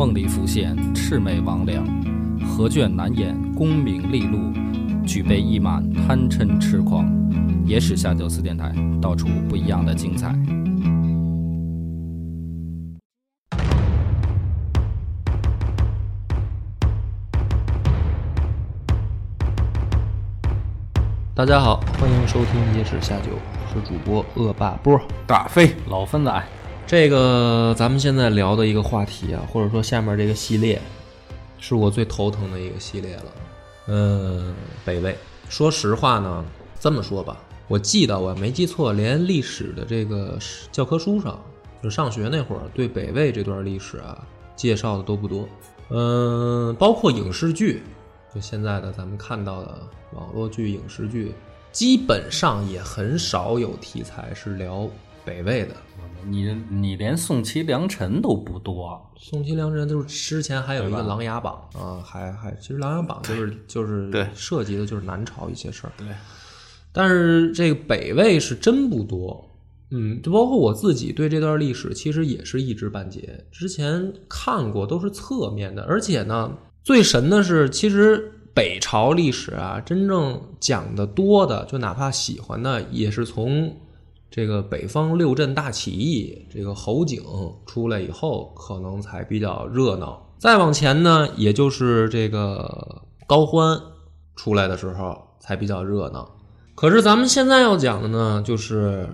梦里浮现魑魅魍魉，何卷难掩功名利禄，举杯一满贪嗔痴狂。野史下酒四电台，道出不一样的精彩。大家好，欢迎收听《野史下酒》，我是主播恶霸波大飞老分仔。这个咱们现在聊的一个话题啊，或者说下面这个系列，是我最头疼的一个系列了。嗯，北魏。说实话呢，这么说吧，我记得我没记错，连历史的这个教科书上，就上学那会儿，对北魏这段历史啊，介绍的都不多。嗯，包括影视剧，就现在的咱们看到的网络剧、影视剧，基本上也很少有题材是聊北魏的。你你连宋齐梁陈都不多，宋齐梁陈就是之前还有一个《琅琊榜》啊，还还其实《琅琊榜》就是就是对涉及的就是南朝一些事儿，对，但是这个北魏是真不多，嗯，就包括我自己对这段历史其实也是一知半解，之前看过都是侧面的，而且呢，最神的是其实北朝历史啊，真正讲的多的，就哪怕喜欢的，也是从。这个北方六镇大起义，这个侯景出来以后，可能才比较热闹。再往前呢，也就是这个高欢出来的时候才比较热闹。可是咱们现在要讲的呢，就是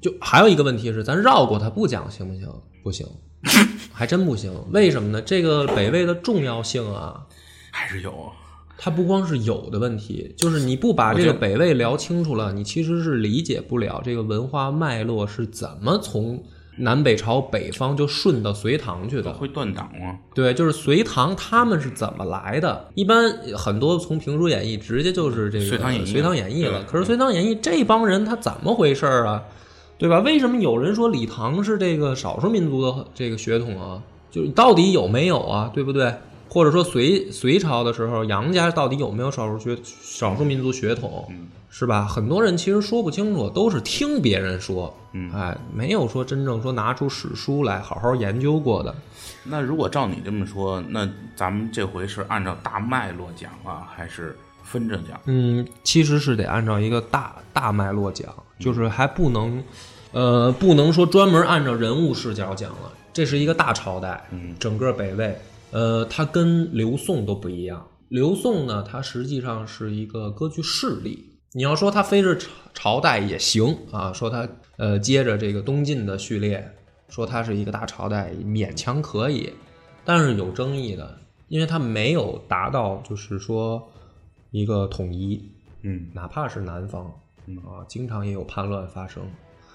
就还有一个问题是，咱绕过它不讲行不行？不行，还真不行。为什么呢？这个北魏的重要性啊，还是有。它不光是有的问题，就是你不把这个北魏聊清楚了，你其实是理解不了这个文化脉络是怎么从南北朝北方就顺到隋唐去的。会断档吗？对，就是隋唐他们是怎么来的？一般很多从评书演义直接就是这个《隋唐演义》隋唐演义了。可是《隋唐演义》这帮人他怎么回事啊？对吧？为什么有人说李唐是这个少数民族的这个血统啊？就到底有没有啊？对不对？或者说隋隋朝的时候，杨家到底有没有少数血少数民族血统，是吧？很多人其实说不清楚，都是听别人说，哎，没有说真正说拿出史书来好好研究过的。那如果照你这么说，那咱们这回是按照大脉络讲啊，还是分着讲？嗯，其实是得按照一个大大脉络讲，就是还不能，呃，不能说专门按照人物视角讲了。这是一个大朝代，整个北魏。呃，它跟刘宋都不一样。刘宋呢，它实际上是一个割据势力。你要说它非是朝朝代也行啊，说它呃接着这个东晋的序列，说它是一个大朝代勉强可以，但是有争议的，因为它没有达到就是说一个统一，嗯，哪怕是南方啊，经常也有叛乱发生。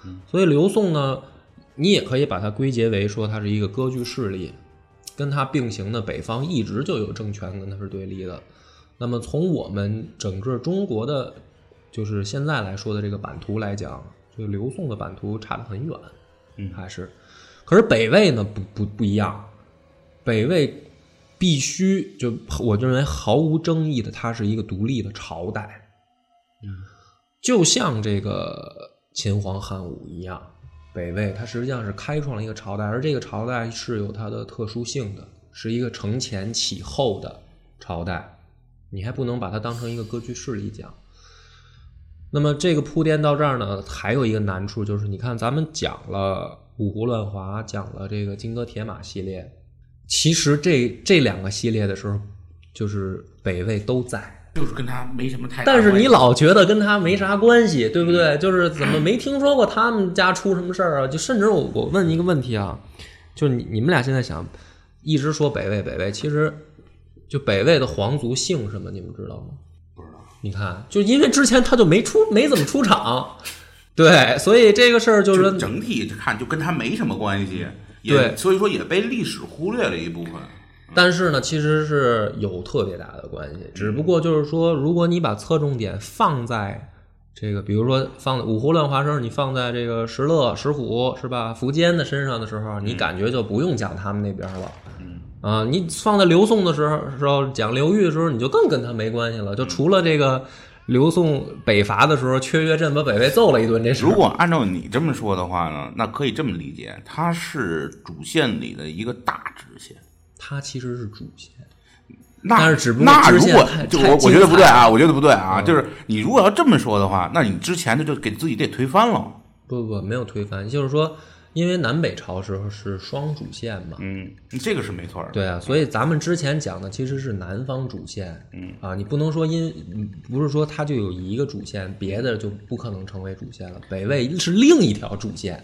嗯，所以刘宋呢，你也可以把它归结为说它是一个割据势力。跟它并行的北方一直就有政权跟它是对立的，那么从我们整个中国的，就是现在来说的这个版图来讲，就刘宋的版图差得很远，嗯，还是，可是北魏呢不不不一样，北魏必须就我认为毫无争议的，它是一个独立的朝代，嗯，就像这个秦皇汉武一样。北魏，它实际上是开创了一个朝代，而这个朝代是有它的特殊性的，是一个承前启后的朝代，你还不能把它当成一个割据势力讲。那么这个铺垫到这儿呢，还有一个难处就是，你看咱们讲了五胡乱华，讲了这个金戈铁马系列，其实这这两个系列的时候，就是北魏都在，就是跟他没什么太大但是你老觉得跟他没啥关系，对不对？就是怎么没听说过他们家出什么事儿啊？就甚至我我问一个问题啊，就是你你们俩现在想一直说北魏北魏，其实就北魏的皇族姓什么？你们知道吗？不知道。你看，就因为之前他就没出没怎么出场，对，所以这个事儿就是整体看就跟他没什么关系，也对所以说也被历史忽略了一部分。但是呢，其实是有特别大的关系，只不过就是说，如果你把侧重点放在这个，比如说放在五胡乱华时候，你放在这个石勒、石虎是吧？苻坚的身上的时候，你感觉就不用讲他们那边了。啊，你放在刘宋的时候，时候讲刘裕的时候，你就更跟他没关系了。就除了这个刘宋北伐的时候，缺约阵把北魏揍了一顿这事。如果按照你这么说的话呢，那可以这么理解，它是主线里的一个大支线。他其实是主线，那但是只不过那如果太就太我我觉得不对啊，我觉得不对啊，嗯就是你如果要这么说的话，那你之前的就给自己得推翻了。不不不，没有推翻，就是说，因为南北朝时候是双主线嘛，嗯，这个是没错的。对啊，所以咱们之前讲的其实是南方主线，嗯啊，你不能说因嗯不是说它就有一个主线，别的就不可能成为主线了。北魏是另一条主线，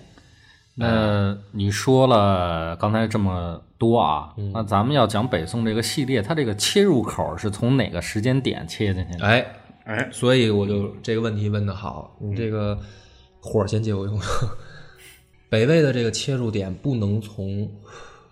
那你说了刚才这么多啊，那咱们要讲北宋这个系列，它这个切入口是从哪个时间点切进去的？哎，哎，所以我就这个问题问的好，你这个火儿先借我用。北魏的这个切入点不能从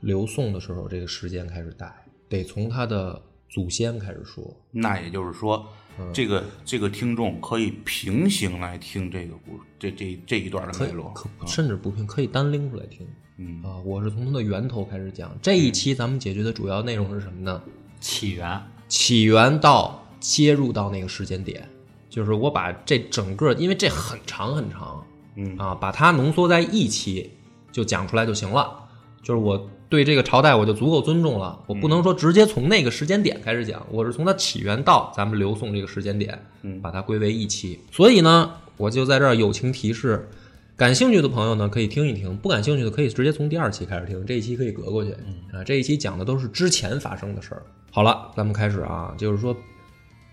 刘宋的时候这个时间开始带，得从他的祖先开始说。那也就是说，嗯这个这个听众可以平行来听这个故事，这这这一段的脉络。可甚至不平，可以单拎出来听。嗯啊，我是从它的源头开始讲。这一期咱们解决的主要内容是什么呢？起源。起源到接入到那个时间点，就是我把这整个，因为这很长很长，嗯啊，把它浓缩在一期就讲出来就行了。就是我对这个朝代我就足够尊重了，我不能说直接从那个时间点开始讲，我是从它起源到咱们刘宋这个时间点，嗯把它归为一期。所以呢，我就在这儿友情提示，感兴趣的朋友呢可以听一听，不感兴趣的可以直接从第二期开始听，这一期可以隔过去。啊，这一期讲的都是之前发生的事儿。好了，咱们开始啊，就是说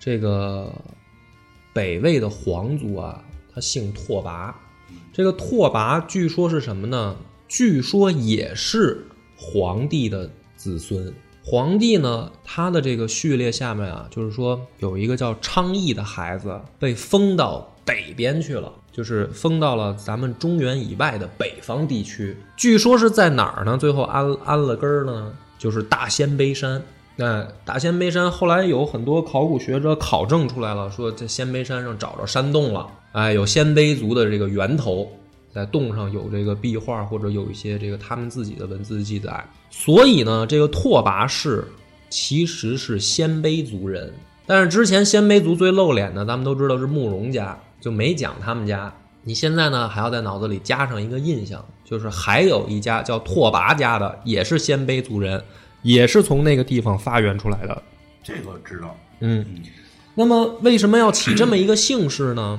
这个北魏的皇族啊，他姓拓跋。这个拓跋据说是什么呢？据说也是皇帝的子孙。皇帝呢，他的这个序列下面啊，就是说有一个叫昌邑的孩子被封到北边去了，就是封到了咱们中原以外的北方地区。据说是在哪儿呢？最后安安了根儿呢，就是大鲜卑山。那大鲜卑山后来有很多考古学者考证出来了，说在鲜卑山上找着山洞了，哎，有鲜卑族的这个源头，在洞上有这个壁画或者有一些这个他们自己的文字记载。所以呢，这个拓跋氏其实是鲜卑族人，但是之前鲜卑族最露脸的，咱们都知道是慕容家，就没讲他们家。你现在呢，还要在脑子里加上一个印象，就是还有一家叫拓跋家的，也是鲜卑族人，也是从那个地方发源出来的。这个知道。嗯，那么为什么要起这么一个姓氏呢？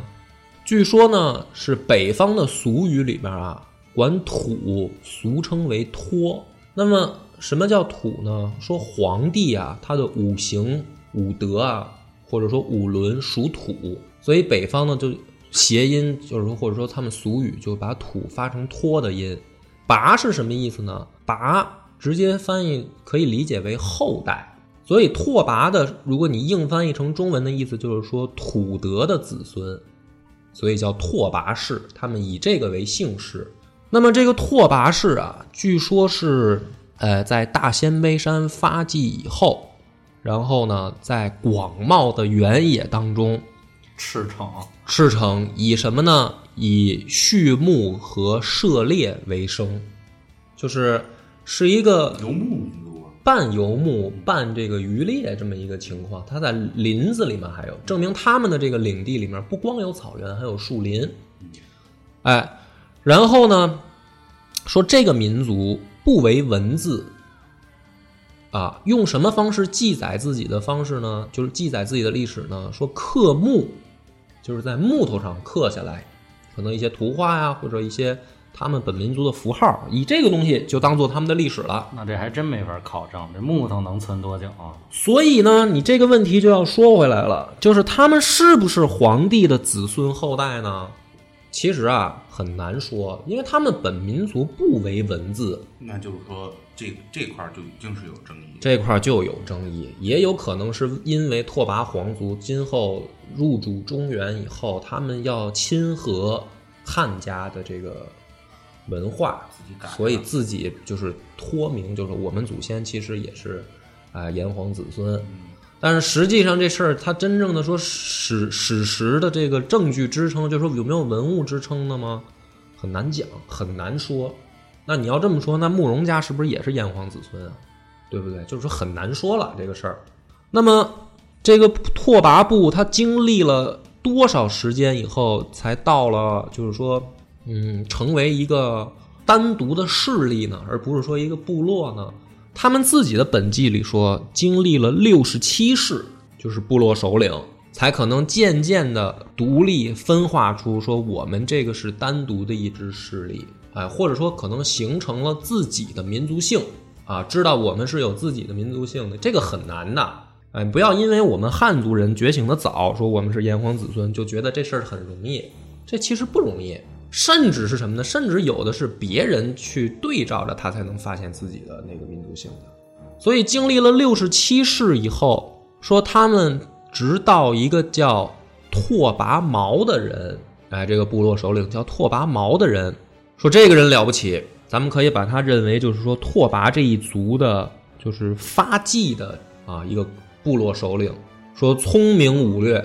据说呢，是北方的俗语里边啊，管土俗称为托。那么什么叫土呢？说皇帝啊，他的五行五德啊，或者说五伦属土，所以北方呢就谐音，就是说或者说他们俗语就把土发成托的音。拔是什么意思呢？拔直接翻译可以理解为后代。所以拓跋的，如果你硬翻译成中文的意思，就是说土德的子孙，所以叫拓跋氏。他们以这个为姓氏。那么这个拓跋氏啊，据说是呃在大鲜卑山发迹以后，然后呢在广袤的原野当中赤城，赤城以什么呢？以畜牧和射猎为生，就是是一个游牧民半游牧半这个渔猎这么一个情况。它在林子里面还有，证明他们的这个领地里面不光有草原，还有树林。哎，然后呢，说这个民族不为文字，啊，用什么方式记载自己的方式呢？就是记载自己的历史呢？说刻木，就是在木头上刻下来，可能一些图画呀，或者一些他们本民族的符号，以这个东西就当做他们的历史了。那这还真没法考证，这木头能存多久啊？所以呢，你这个问题就要说回来了，就是他们是不是皇帝的子孙后代呢？其实啊，很难说，因为他们本民族不为文字，那就是说这这块儿就已经是有争议。这块儿就有争议，也有可能是因为拓跋皇族今后入主中原以后，他们要亲和汉家的这个文化，所以自己就是脱名，就是我们祖先其实也是啊、炎黄子孙。但是实际上这事儿，它真正的说史史实的这个证据支撑，就是说有没有文物支撑的吗？很难讲，很难说。那你要这么说，那慕容家是不是也是炎黄子孙啊？对不对？就是说很难说了这个事儿。那么这个拓跋部，他经历了多少时间以后，才到了就是说，嗯，成为一个单独的势力呢，而不是说一个部落呢？他们自己的本纪里说，经历了六十七世，就是部落首领，才可能渐渐的独立分化出说我们这个是单独的一支势力，哎，或者说可能形成了自己的民族性啊，知道我们是有自己的民族性的，这个很难的。哎，不要因为我们汉族人觉醒的早，说我们是炎黄子孙，就觉得这事儿很容易，这其实不容易。甚至是什么呢？甚至有的是别人去对照着他才能发现自己的那个民族性的。所以经历了六十七世以后，说他们直到一个叫拓跋毛的人，哎，这个部落首领叫拓跋毛的人，说这个人了不起，咱们可以把他认为就是说拓跋这一族的，就是发迹的啊一个部落首领，说聪明武略，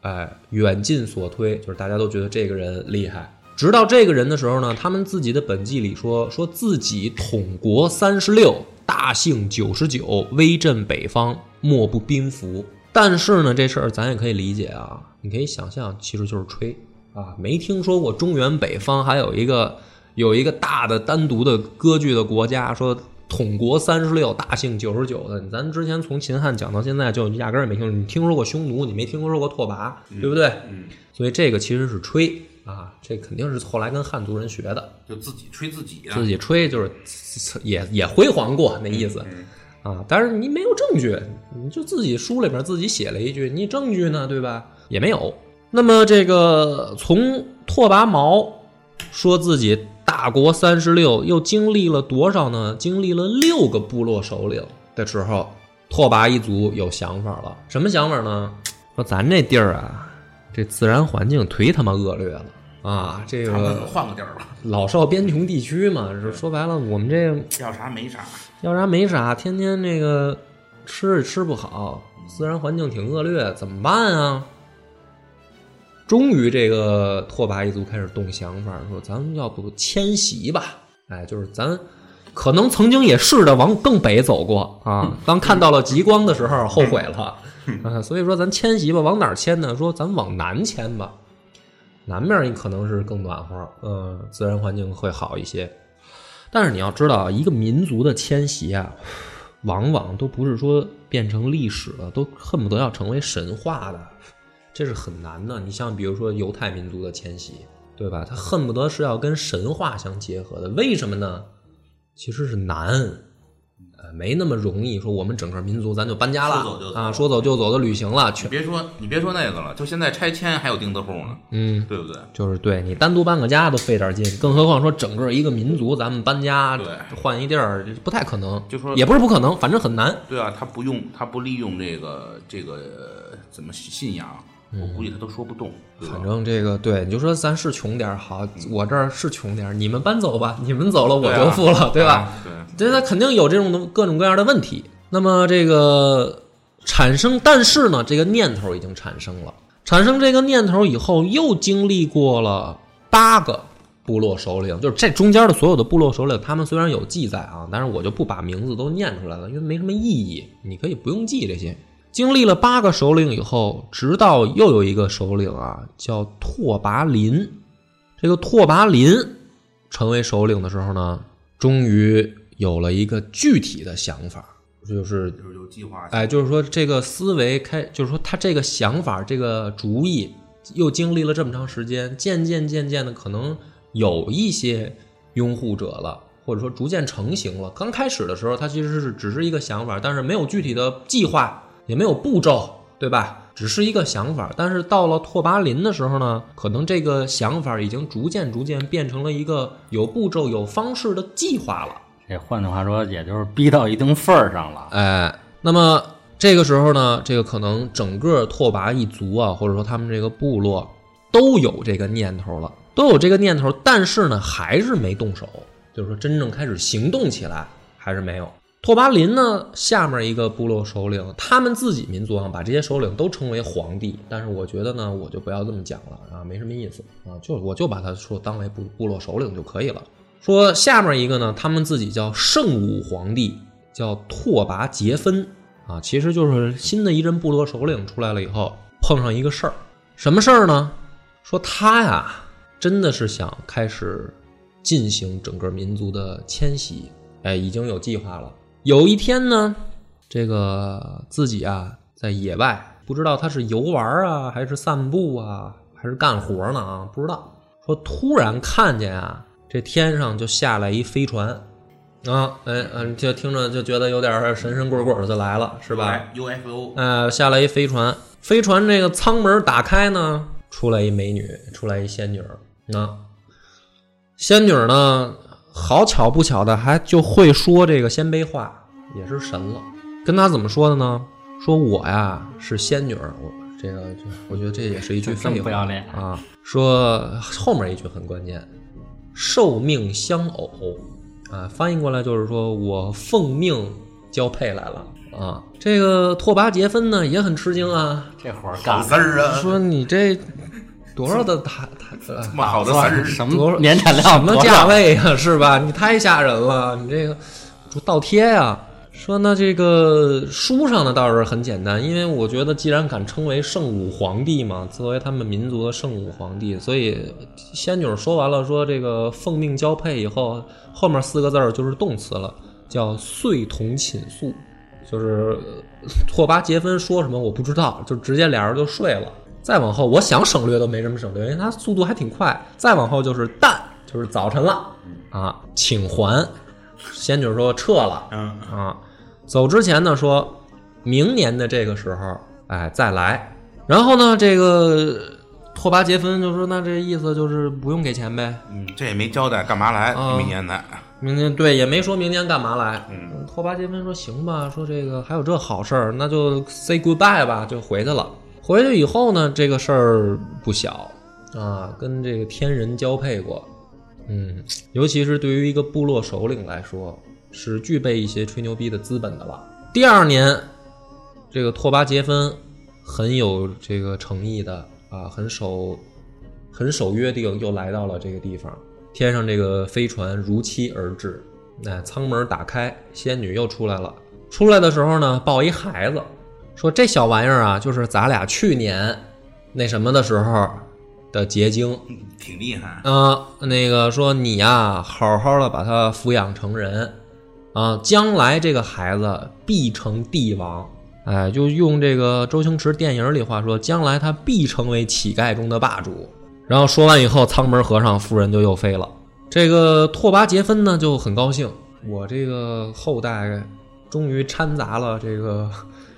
哎，远近所推，就是大家都觉得这个人厉害。直到这个人的时候呢，他们自己的本纪里说，说自己统国三十六，大姓九十九，威震北方，莫不宾服。但是呢，这事儿咱也可以理解啊，你可以想象，其实就是吹啊，没听说过中原北方还有一个有一个大的单独的割据的国家，说统国三十六，大姓九十九的。咱之前从秦汉讲到现在，就压根儿也没听说，你听说过匈奴，你没听说过拓跋，对不对？嗯，所以这个其实是吹啊，这肯定是后来跟汉族人学的，就自己吹自己啊，自己吹就是也也辉煌过那意思啊。但是你没有证据，你就自己书里边自己写了一句，你证据呢，对吧？也没有。那么这个从拓跋毛说自己大国三十六，又经历了多少呢？经历了六个部落首领的时候，拓跋一族有想法了。什么想法呢？说咱这地儿啊，这自然环境忒他妈恶劣了啊！这个换个地儿吧，老少边穷地区嘛，是说白了，我们这要啥没啥。要啥没啥，天天这个吃也吃不好，自然环境挺恶劣，怎么办啊？终于，这个拓跋一族开始动想法，说咱们要不迁徙吧？哎，就是咱可能曾经也试着往更北走过啊，当看到了极光的时候后悔了啊，所以说咱迁徙吧，往哪儿迁呢？说咱往南迁吧，南面你可能是更暖和，嗯，自然环境会好一些。但是你要知道啊，一个民族的迁徙啊，往往都不是说变成历史了，都恨不得要成为神话的，这是很难的。你像比如说犹太民族的迁徙，对吧？他恨不得是要跟神话相结合的，为什么呢？其实是难，没那么容易。说我们整个民族咱就搬家了啊，说走就走的旅行了，你全别说你别说那个了，就现在拆迁还有钉子户呢，嗯。对不对？就是对你单独搬个家都费点劲，更何况说整个一个民族咱们搬家对换一地儿，不太可能。就说也不是不可能，反正很难。对啊，他不用他不利用这个这个呃怎么信仰，我估计他都说不动。反正这个对，你就说咱是穷点儿好，我这儿是穷点儿，你们搬走吧，你们走了我就富了，对吧？啊对，这他肯定有这种的各种各样的问题。那么这个产生，但是呢，这个念头已经产生了。产生这个念头以后，又经历过了八个部落首领，就是这中间的所有的部落首领，他们虽然有记载啊，但是我就不把名字都念出来了，因为没什么意义。你可以不用记这些。经历了八个首领以后，直到又有一个首领啊，叫拓跋林。这个拓跋林成为首领的时候呢，终于有了一个具体的想法，就是就是有计划。哎，就是说这个思维开，就是说他这个想法、这个主意，又经历了这么长时间，渐渐渐渐的，可能有一些拥护者了，或者说逐渐成型了。刚开始的时候，他其实是只是一个想法，但是没有具体的计划，也没有步骤，对吧？只是一个想法。但是到了拓跋林的时候呢，可能这个想法已经逐渐逐渐变成了一个有步骤、有方式的计划了。这换句话说，也就是逼到一定份儿上了。哎，那么这个时候呢，这个可能整个拓跋一族啊，或者说他们这个部落都有这个念头了，都有这个念头，但是呢，还是没动手，就是说真正开始行动起来还是没有。拓跋林呢，下面一个部落首领，他们自己民族啊，把这些首领都称为皇帝，但是我觉得呢，我就不要这么讲了啊，没什么意思啊，就我就把他说当为部部落首领就可以了。说下面一个呢，他们自己叫圣武皇帝，叫拓跋杰芬啊，其实就是新的一任部落首领出来了以后，碰上一个事儿，什么事儿呢？说他呀，真的是想开始进行整个民族的迁徙，哎，已经有计划了。有一天呢，这个自己啊在野外，不知道他是游玩啊，还是散步啊，还是干活呢啊，不知道。说突然看见啊。这天上就下来一飞船，啊，哎，嗯，就听着就觉得有点神神鬼鬼的就来了，是吧？UFO，呃，下来一飞船，飞船这个舱门打开呢，出来一美女，出来一仙女儿，啊，仙女呢，好巧不巧的还就会说这个鲜卑话，也是神了。跟他怎么说的呢？说我呀是仙女儿，我这个我觉得这也是一句废话啊。说后面一句很关键。受命相偶，啊，翻译过来就是说我奉命交配来了啊。这个拓跋杰芬呢也很吃惊啊，这活儿干事儿啊，说你这多少的他他这么好的事儿，什么年产量，什么价位啊，是吧？你太吓人了，你这个倒贴呀。说那这个书上的倒是很简单，因为我觉得既然敢称为圣武皇帝嘛，作为他们民族的圣武皇帝，所以仙女说完了说这个奉命交配以后，后面四个字儿就是动词了，叫遂同寝宿，就是拓跋杰芬说什么我不知道，就直接俩人就睡了。再往后，我想省略都没什么省略，因为它速度还挺快。再往后就是旦，就是早晨了啊，请还。仙女说撤了，嗯啊。走之前呢，说明年的这个时候，哎，再来。然后呢，这个拓跋杰芬就说：“那这意思就是不用给钱呗。”嗯，这也没交代干嘛来，明年来。明年对，也没说明年干嘛来。嗯，拓跋杰芬说：“行吧，说这个还有这好事儿，那就 say goodbye 吧，就回去了。回去以后呢，这个事儿不小啊，跟这个天人交配过。嗯，尤其是对于一个部落首领来说。”是具备一些吹牛逼的资本的了。第二年，这个拓跋杰芬很有这个诚意的啊，很守很守约定，又来到了这个地方。天上这个飞船如期而至，那舱门打开，仙女又出来了。出来的时候呢，抱一孩子，说这小玩意儿啊，就是咱俩去年那什么的时候的结晶，挺厉害啊。那个说你呀，好好的把他抚养成人。啊，将来这个孩子必成帝王，哎，就用这个周星驰电影里话说，将来他必成为乞丐中的霸主。然后说完以后，舱门合上，夫人就又飞了。这个拓跋杰芬呢就很高兴，我这个后代终于掺杂了这个。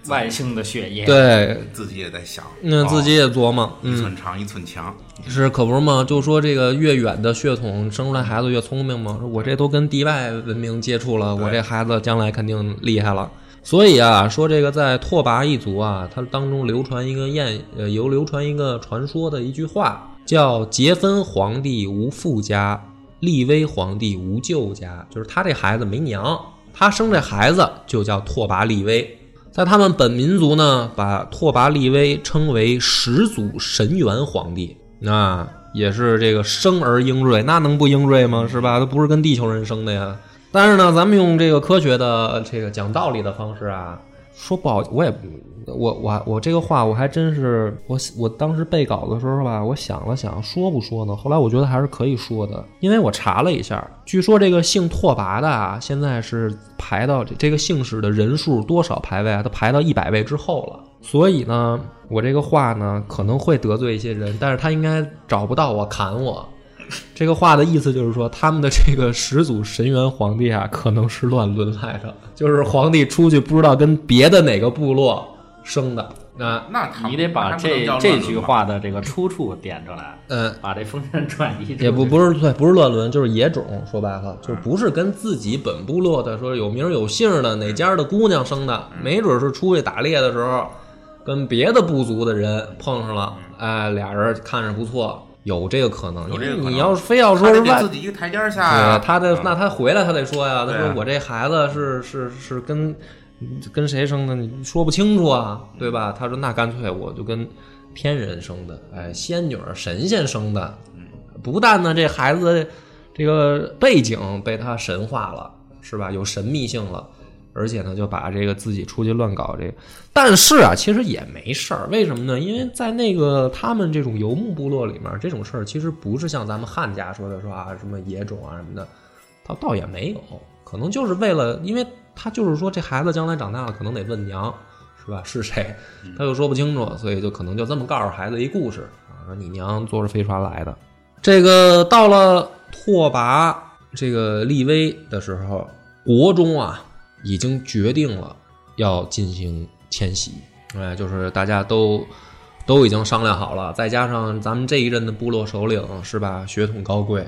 外星的血液，对自己也在想，那自己也琢磨，一寸长一寸强，是可不是吗？就说这个越远的血统生出来孩子越聪明嘛。我这都跟地外文明接触了，我这孩子将来肯定厉害了。所以啊，说这个在拓跋一族啊，它当中流传一个谚，呃，有流传一个传说的一句话，叫“杰芬皇帝无父家，立威皇帝无舅家”，就是他这孩子没娘，他生这孩子就叫拓跋立威。在他们本民族呢，把拓跋力威称为始祖神元皇帝，那也是这个生而英锐，那能不英锐吗？是吧？他不是跟地球人生的呀。但是呢，咱们用这个科学的这个讲道理的方式啊，说不好，我也。我我我这个话我还真是我我当时背稿的时候吧，我想了想说不说呢？后来我觉得还是可以说的，因为我查了一下，据说这个姓拓跋的啊，现在是排到这个姓氏的人数多少排位啊？他排到一百位之后了。所以呢，我这个话呢可能会得罪一些人，但是他应该找不到我砍我 这个话的意思就是说，他们的这个始祖神元皇帝啊，可能是乱伦来的，就是皇帝出去不知道跟别的哪个部落生的。那那你得把这这句话的这个出处点出来，嗯，把这封神转移。也不不是对，不是乱伦，就是野种。说白了，就不是跟自己本部落的说有名有姓的哪家的姑娘生的，没准是出去打猎的时候跟别的部族的人碰上了，哎，俩人看着不错，有这个可能。因为有这个可能你要是非要说是外自己一个台阶下。他的啊那他回来他得说呀，他说我这孩子是是是跟跟谁生的，你说不清楚啊，对吧？他说那干脆我就跟天人生的，哎，仙女儿神仙生的，不但呢这孩子这个背景被他神化了，是吧？有神秘性了。而且呢，就把这个自己出去乱搞这个，但是啊，其实也没事儿。为什么呢？因为在那个他们这种游牧部落里面，这种事儿其实不是像咱们汉家说的说啊什么野种啊什么的，他倒也没有，可能就是为了，因为他就是说这孩子将来长大了，可能得问娘，是吧？是谁？他又说不清楚，所以就可能就这么告诉孩子一故事啊，说你娘坐着飞船来的。这个到了拓跋这个立威的时候，国中啊已经决定了要进行迁徙，哎，就是大家都都已经商量好了，再加上咱们这一任的部落首领是吧，血统高贵，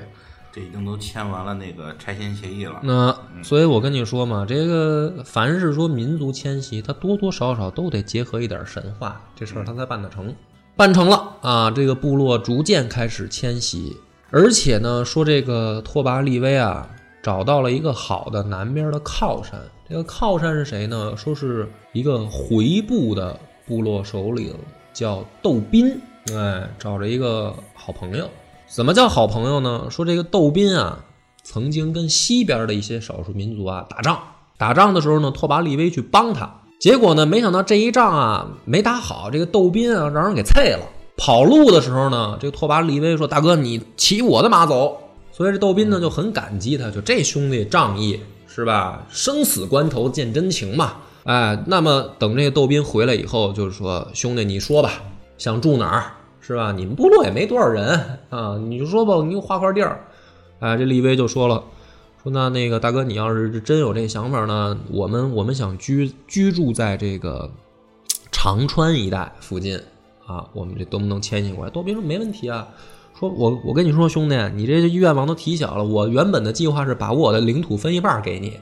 这已经都签完了那个拆迁协议了。那所以，我跟你说嘛，这个凡是说民族迁徙，它多多少少都得结合一点神话，这事儿它才办得成。办成了啊，这个部落逐渐开始迁徙，而且呢，说这个拓跋力威啊，找到了一个好的南边的靠山。这个靠山是谁呢？说是一个回部的部落首领，叫窦斌。哎，找着一个好朋友。怎么叫好朋友呢？说这个窦斌啊，曾经跟西边的一些少数民族啊打仗，打仗的时候呢，拓跋力威去帮他，结果呢，没想到这一仗啊没打好，这个窦斌啊让人给啐了。跑路的时候呢，这个拓跋力威说：“大哥，你骑我的马走。”所以这窦斌呢就很感激他，就这兄弟仗义是吧？生死关头见真情嘛。哎，那么等这个窦斌回来以后，就是说兄弟你说吧，想住哪儿是吧？你们部落也没多少人啊，你就说吧，你给我划块地儿。哎，这立威就说了，说那那个大哥，你要是真有这想法呢，我们我们想居居住在这个长川一带附近啊，我们这能不能迁徙过来？窦斌说没问题啊。说我我跟你说，兄弟，你这愿望都提小了。我原本的计划是把我的领土分一半给你，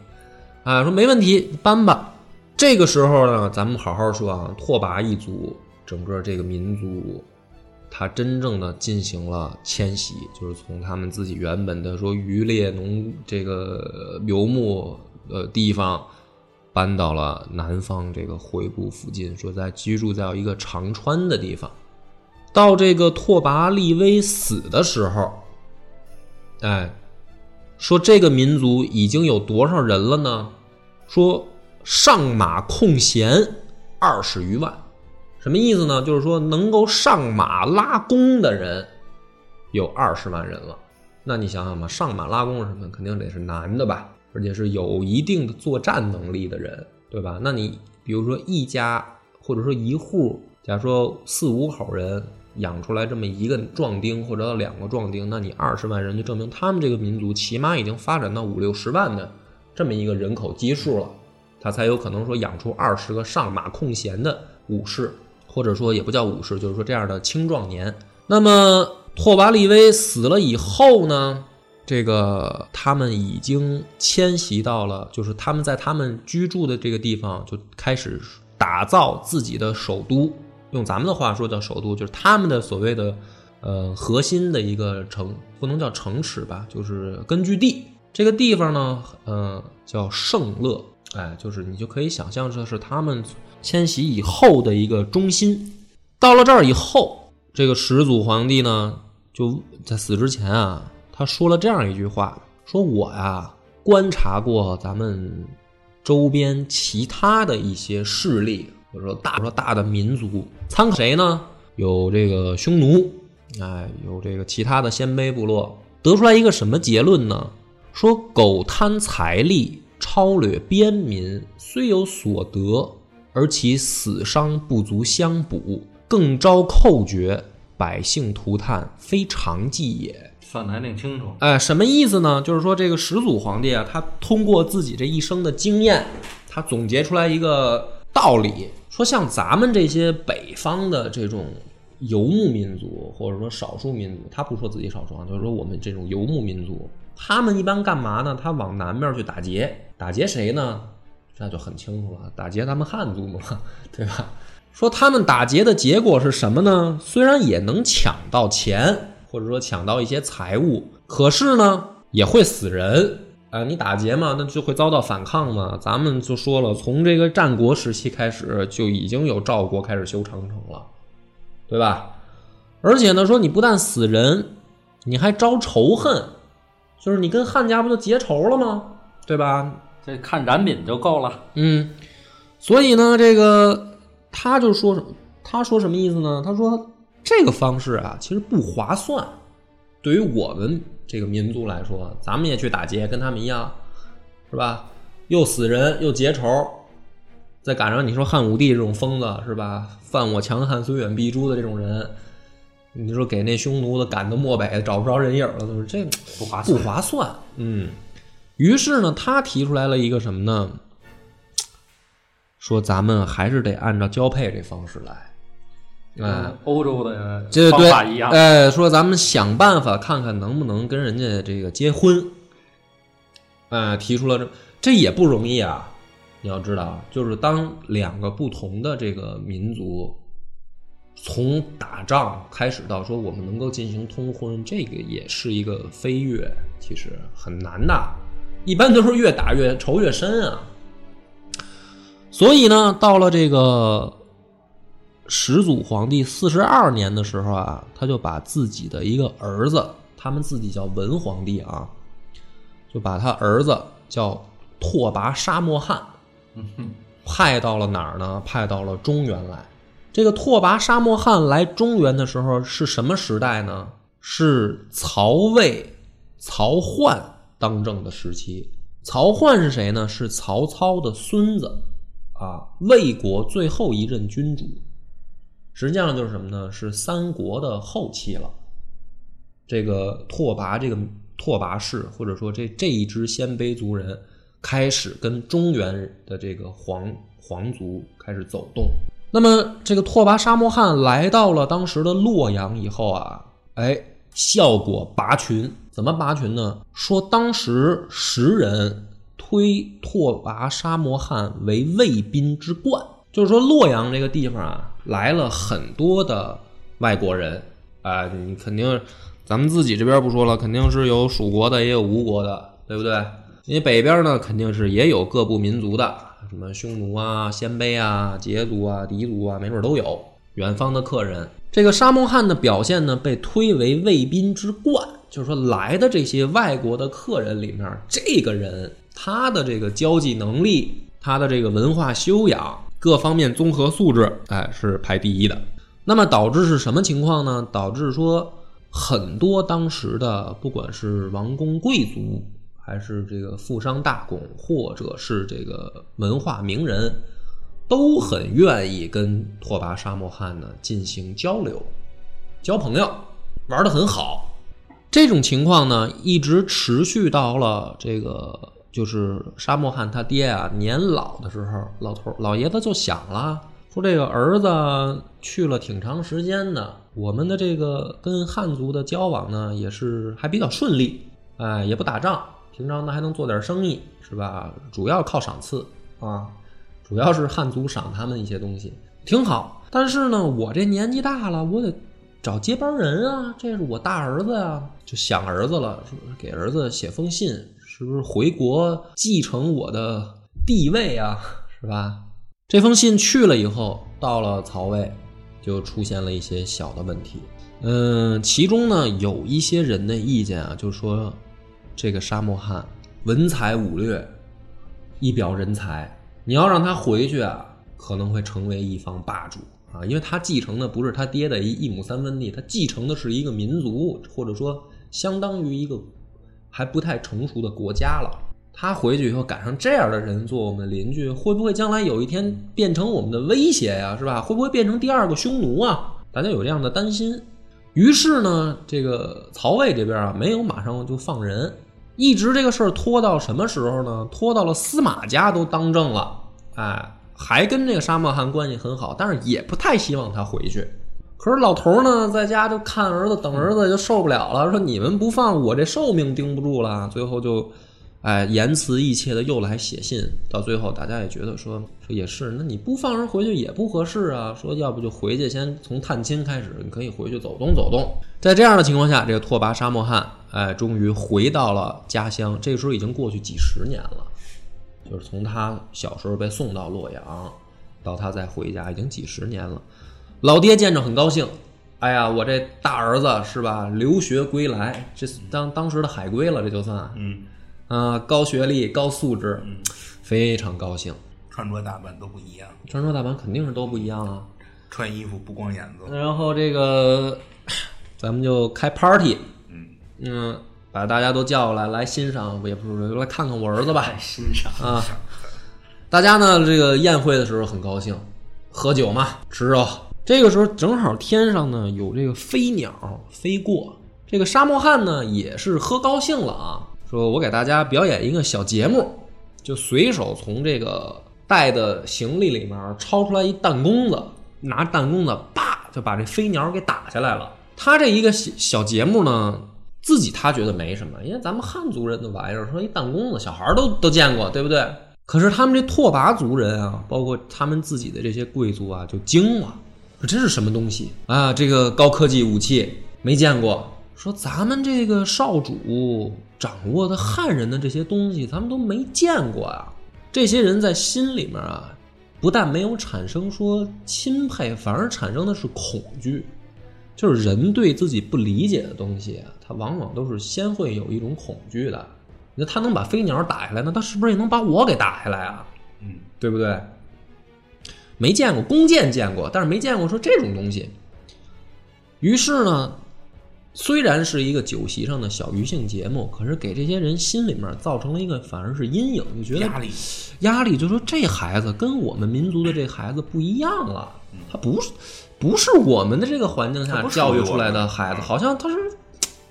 啊，说没问题，搬吧。这个时候呢，咱们好好说啊，拓跋一族整个这个民族，他真正的进行了迁徙，就是从他们自己原本的说渔猎农这个游牧呃地方，搬到了南方这个回部附近，说在居住在一个长川的地方。到这个拓跋力威死的时候，哎，说这个民族已经有多少人了呢？说上马控弦二十余万，什么意思呢？就是说能够上马拉弓的人有二十万人了。那你想想吧，上马拉弓是什么？肯定得是男的吧，而且是有一定的作战能力的人，对吧？那你比如说一家或者说一户，假如说四五口人。养出来这么一个壮丁或者两个壮丁，那你二十万人就证明他们这个民族起码已经发展到五六十万的这么一个人口基数了，他才有可能说养出二十个上马控弦的武士，或者说也不叫武士，就是说这样的青壮年。那么拓跋力威死了以后呢，这个他们已经迁徙到了，就是他们在他们居住的这个地方就开始打造自己的首都。用咱们的话说叫首都，就是他们的所谓的，呃，核心的一个城，不能叫城池吧，就是根据地。这个地方呢，呃，叫盛乐，哎，就是你就可以想象这是他们迁徙以后的一个中心。到了这儿以后，这个始祖皇帝呢，就在死之前啊，他说了这样一句话：说我呀，观察过咱们周边其他的一些势力。或者说大说大的民族，参考谁呢？有这个匈奴，哎，有这个其他的鲜卑部落，得出来一个什么结论呢？说苟贪财利，超掠边民，虽有所得，而其死伤不足相补，更招寇绝，百姓涂炭，非常计也。算的还挺清楚。哎，什么意思呢？就是说这个始祖皇帝啊，他通过自己这一生的经验，他总结出来一个道理，说像咱们这些北方的这种游牧民族，或者说少数民族，他不说自己少数啊，就是说我们这种游牧民族，他们一般干嘛呢？他往南面去打劫，打劫谁呢？那就很清楚了，打劫咱们汉族嘛，对吧？说他们打劫的结果是什么呢？虽然也能抢到钱，或者说抢到一些财物，可是呢也会死人。啊，你打劫嘛，那就会遭到反抗嘛。咱们就说了，从这个战国时期开始，就已经有赵国开始修长城了，对吧？而且呢，说你不但死人，你还招仇恨，就是你跟汉家不就结仇了吗？对吧？这看展品就够了。嗯，所以呢，这个他就说什么？他说什么意思呢？他说这个方式啊，其实不划算。对于我们这个民族来说，咱们也去打劫，跟他们一样，是吧？又死人，又结仇，再赶上你说汉武帝这种疯子，是吧？犯我强汉，虽远必诛的这种人，你说给那匈奴的赶到漠北，找不着人影了，怎么这不不划不。划算。嗯，于是呢，他提出来了一个什么呢？说咱们还是得按照交配这方式来，哎、跟欧洲的这法一样。哎，说咱们想办法看看能不能跟人家这个结婚。哎，提出了这这也不容易啊！你要知道，就是当两个不同的这个民族从打仗开始到说我们能够进行通婚，这个也是一个飞跃，其实很难的。一般都是越打越仇越深啊。所以呢，到了这个始祖皇帝四十二年的时候啊，他就把自己的一个儿子，他们自己叫文皇帝啊，就把他儿子叫拓跋沙漠汗，派到了哪儿呢？派到了中原来。这个拓跋沙漠汗来中原的时候是什么时代呢？是曹魏、曹奂当政的时期。曹奂是谁呢？是曹操的孙子啊，魏国最后一任君主。实际上就是什么呢？是三国的后期了。这个拓跋这个拓跋氏，或者说这这一支鲜卑族人，开始跟中原的这个皇皇族开始走动。那么这个拓跋沙漠汗来到了当时的洛阳以后啊，哎，效果拔群。怎么拔群呢？说当时时人推拓跋沙漠汗为卫兵之冠，就是说洛阳这个地方啊，来了很多的外国人啊、你肯定咱们自己这边不说了，肯定是有蜀国的，也有吴国的，对不对？你北边呢，肯定是也有各部民族的，什么匈奴啊、鲜卑啊、羯族啊、狄族啊，没准都有。远方的客人，这个沙漠汉的表现呢，被推为卫兵之冠，就是说来的这些外国的客人里面，这个人他的这个交际能力，他的这个文化修养，各方面综合素质，哎，是排第一的。那么导致是什么情况呢？导致说很多当时的不管是王公贵族，还是这个富商大贾，或者是这个文化名人，都很愿意跟拓跋沙漠汗呢进行交流、交朋友，玩得很好。这种情况呢，一直持续到了这个就是沙漠汉他爹啊年老的时候，老头老爷子就想了，说这个儿子去了挺长时间的，我们的这个跟汉族的交往呢也是还比较顺利，哎，也不打仗，平常呢还能做点生意，是吧？主要靠赏赐啊，主要是汉族赏他们一些东西，挺好。但是呢，我这年纪大了，我得找接班人啊，这是我大儿子呀、就想儿子了，说给儿子写封信，是不是回国继承我的地位啊，是吧？这封信去了以后，到了曹魏，就出现了一些小的问题。嗯，其中呢有一些人的意见啊，就说这个沙漠汗文才武略，一表人才，你要让他回去啊，可能会成为一方霸主啊，因为他继承的不是他爹的一一亩三分地，他继承的是一个民族，或者说相当于一个还不太成熟的国家了。他回去以后赶上这样的人做我们的邻居，会不会将来有一天变成我们的威胁呀？是吧？会不会变成第二个匈奴啊？大家有这样的担心。于是呢，这个曹魏这边啊，没有马上就放人，一直这个事儿拖到什么时候呢？拖到了司马家都当政了，哎，还跟这个沙漠汉关系很好，但是也不太希望他回去。可是老头呢，在家就看儿子，等儿子就受不了了，说你们不放我这寿命盯不住了，最后就，哎，言辞意切的又来写信，到最后大家也觉得说说也是，那你不放人回去也不合适啊，说要不就回去先从探亲开始，你可以回去走动走动。在这样的情况下，这个拓跋沙漠汉，哎，终于回到了家乡，这个时候已经过去几十年了，就是从他小时候被送到洛阳，到他再回家，已经几十年了。老爹见着很高兴，哎呀，我这大儿子是吧？留学归来，这当当时的海归了，这就算，嗯，啊，高学历、高素质，非常高兴。穿着打扮都不一样，穿着打扮肯定是都不一样啊。穿衣服不光眼子，然后这个，咱们就开 party，嗯嗯，把大家都叫过来，来欣赏，也不是来看看我儿子吧。欣赏啊，大家呢，这个宴会的时候很高兴，喝酒嘛，吃肉。这个时候正好天上呢有这个飞鸟飞过，这个沙漠汉呢也是喝高兴了啊，说我给大家表演一个小节目，就随手从这个带的行李里面抄出来一弹弓子，拿弹弓子叭就把这飞鸟给打下来了。他这一个小小节目呢，自己他觉得没什么，因为咱们汉族人的玩意儿，说一弹弓子，小孩都都见过，对不对？可是他们这拓跋族人啊，包括他们自己的这些贵族啊，就惊了，这是什么东西啊？这个高科技武器没见过。说咱们这个少主掌握的汉人的这些东西，咱们都没见过啊。这些人在心里面啊，不但没有产生说钦佩，反而产生的是恐惧。就是人对自己不理解的东西啊，他往往都是先会有一种恐惧的。那他能把飞鸟打下来，那他是不是也能把我给打下来啊？嗯，对不对？没见过弓箭见过，但是没见过说这种东西。于是呢，虽然是一个酒席上的小娱性节目，可是给这些人心里面造成了一个反而是阴影，就觉得压力，压力，就说这孩子跟我们民族的这孩子不一样了，他不是不是我们的这个环境下教育出来的孩子，啊好像他是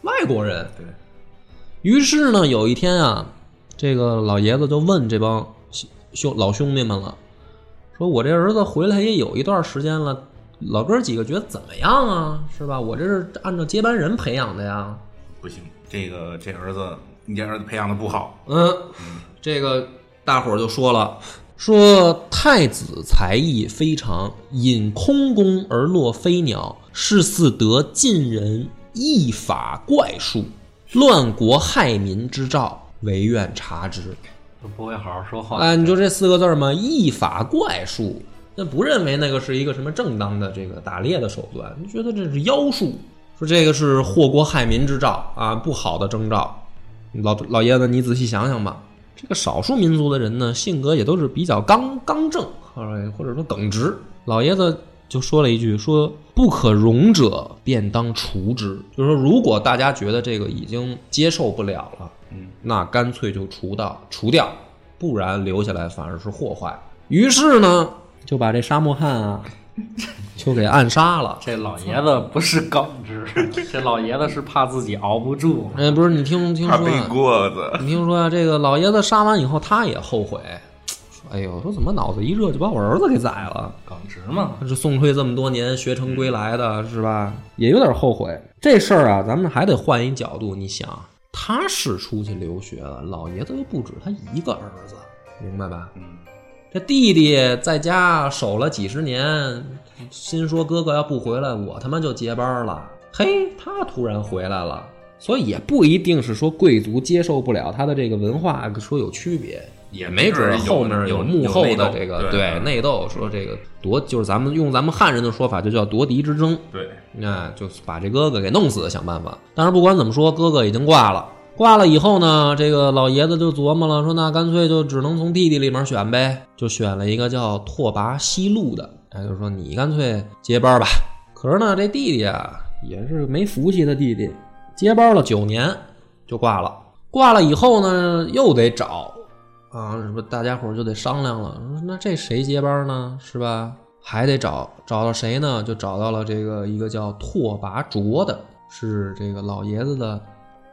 外国人。对，于是呢，有一天啊，这个老爷子就问这帮兄老兄弟们了，说我这儿子回来也有一段时间了，老哥几个觉得怎么样啊？是吧？我这是按照接班人培养的呀。不行，这个这儿子，你这儿子培养的不好，嗯，这个大伙儿就说了，说太子才艺非常，引空宫而落飞鸟，是似得晋人异法怪术，乱国害民之兆，唯愿察之。都不会好好说话。哎，你就这四个字儿嘛，异法怪术，那不认为那个是一个什么正当的这个打猎的手段，你觉得这是妖术，说这个是祸国害民之兆啊，不好的征兆。老老爷子，你仔细想想吧，这个少数民族的人呢，性格也都是比较刚刚正，或者或者说耿直。老爷子就说了一句，说不可容者，便当除之。就是说，如果大家觉得这个已经接受不了了，嗯，那干脆就除掉，除掉，不然留下来反而是祸患。于是呢，就把这沙漠汉啊，就给暗杀了。这老爷子不是耿直，这老爷子是怕自己熬不住。哎，不是你听听怕背说啊，锅子，你听说啊，这个老爷子杀完以后，他也后悔，说：“哎呦，说怎么脑子一热就把我儿子给宰了？耿直嘛，这送退这么多年，学成归来的是吧？也有点后悔。这事儿啊，咱们还得换一角度，你想，他是出去留学了，老爷子又不止他一个儿子，明白吧？嗯，这弟弟在家守了几十年，心说哥哥要不回来，我他妈就接班了。嘿，他突然回来了，所以也不一定是说贵族接受不了他的这个文化，说有区别，也没准儿后面有幕后的这个对内斗，说这个夺就是咱们用咱们汉人的说法，就叫夺嫡之争。对，那就把这哥哥给弄死，想办法。但是不管怎么说，哥哥已经挂了。挂了以后呢，这个老爷子就琢磨了，说那干脆就只能从弟弟里面选呗，就选了一个叫拓跋西路的，哎，就说你干脆接班吧。可是呢，这弟弟啊也是没福气的弟弟，接班了九年就挂了。挂了以后呢，又得找啊，是不是大家伙就得商量了？那这谁接班呢？是吧？还得找找到谁呢？就找到了这个一个叫拓跋卓的，是这个老爷子的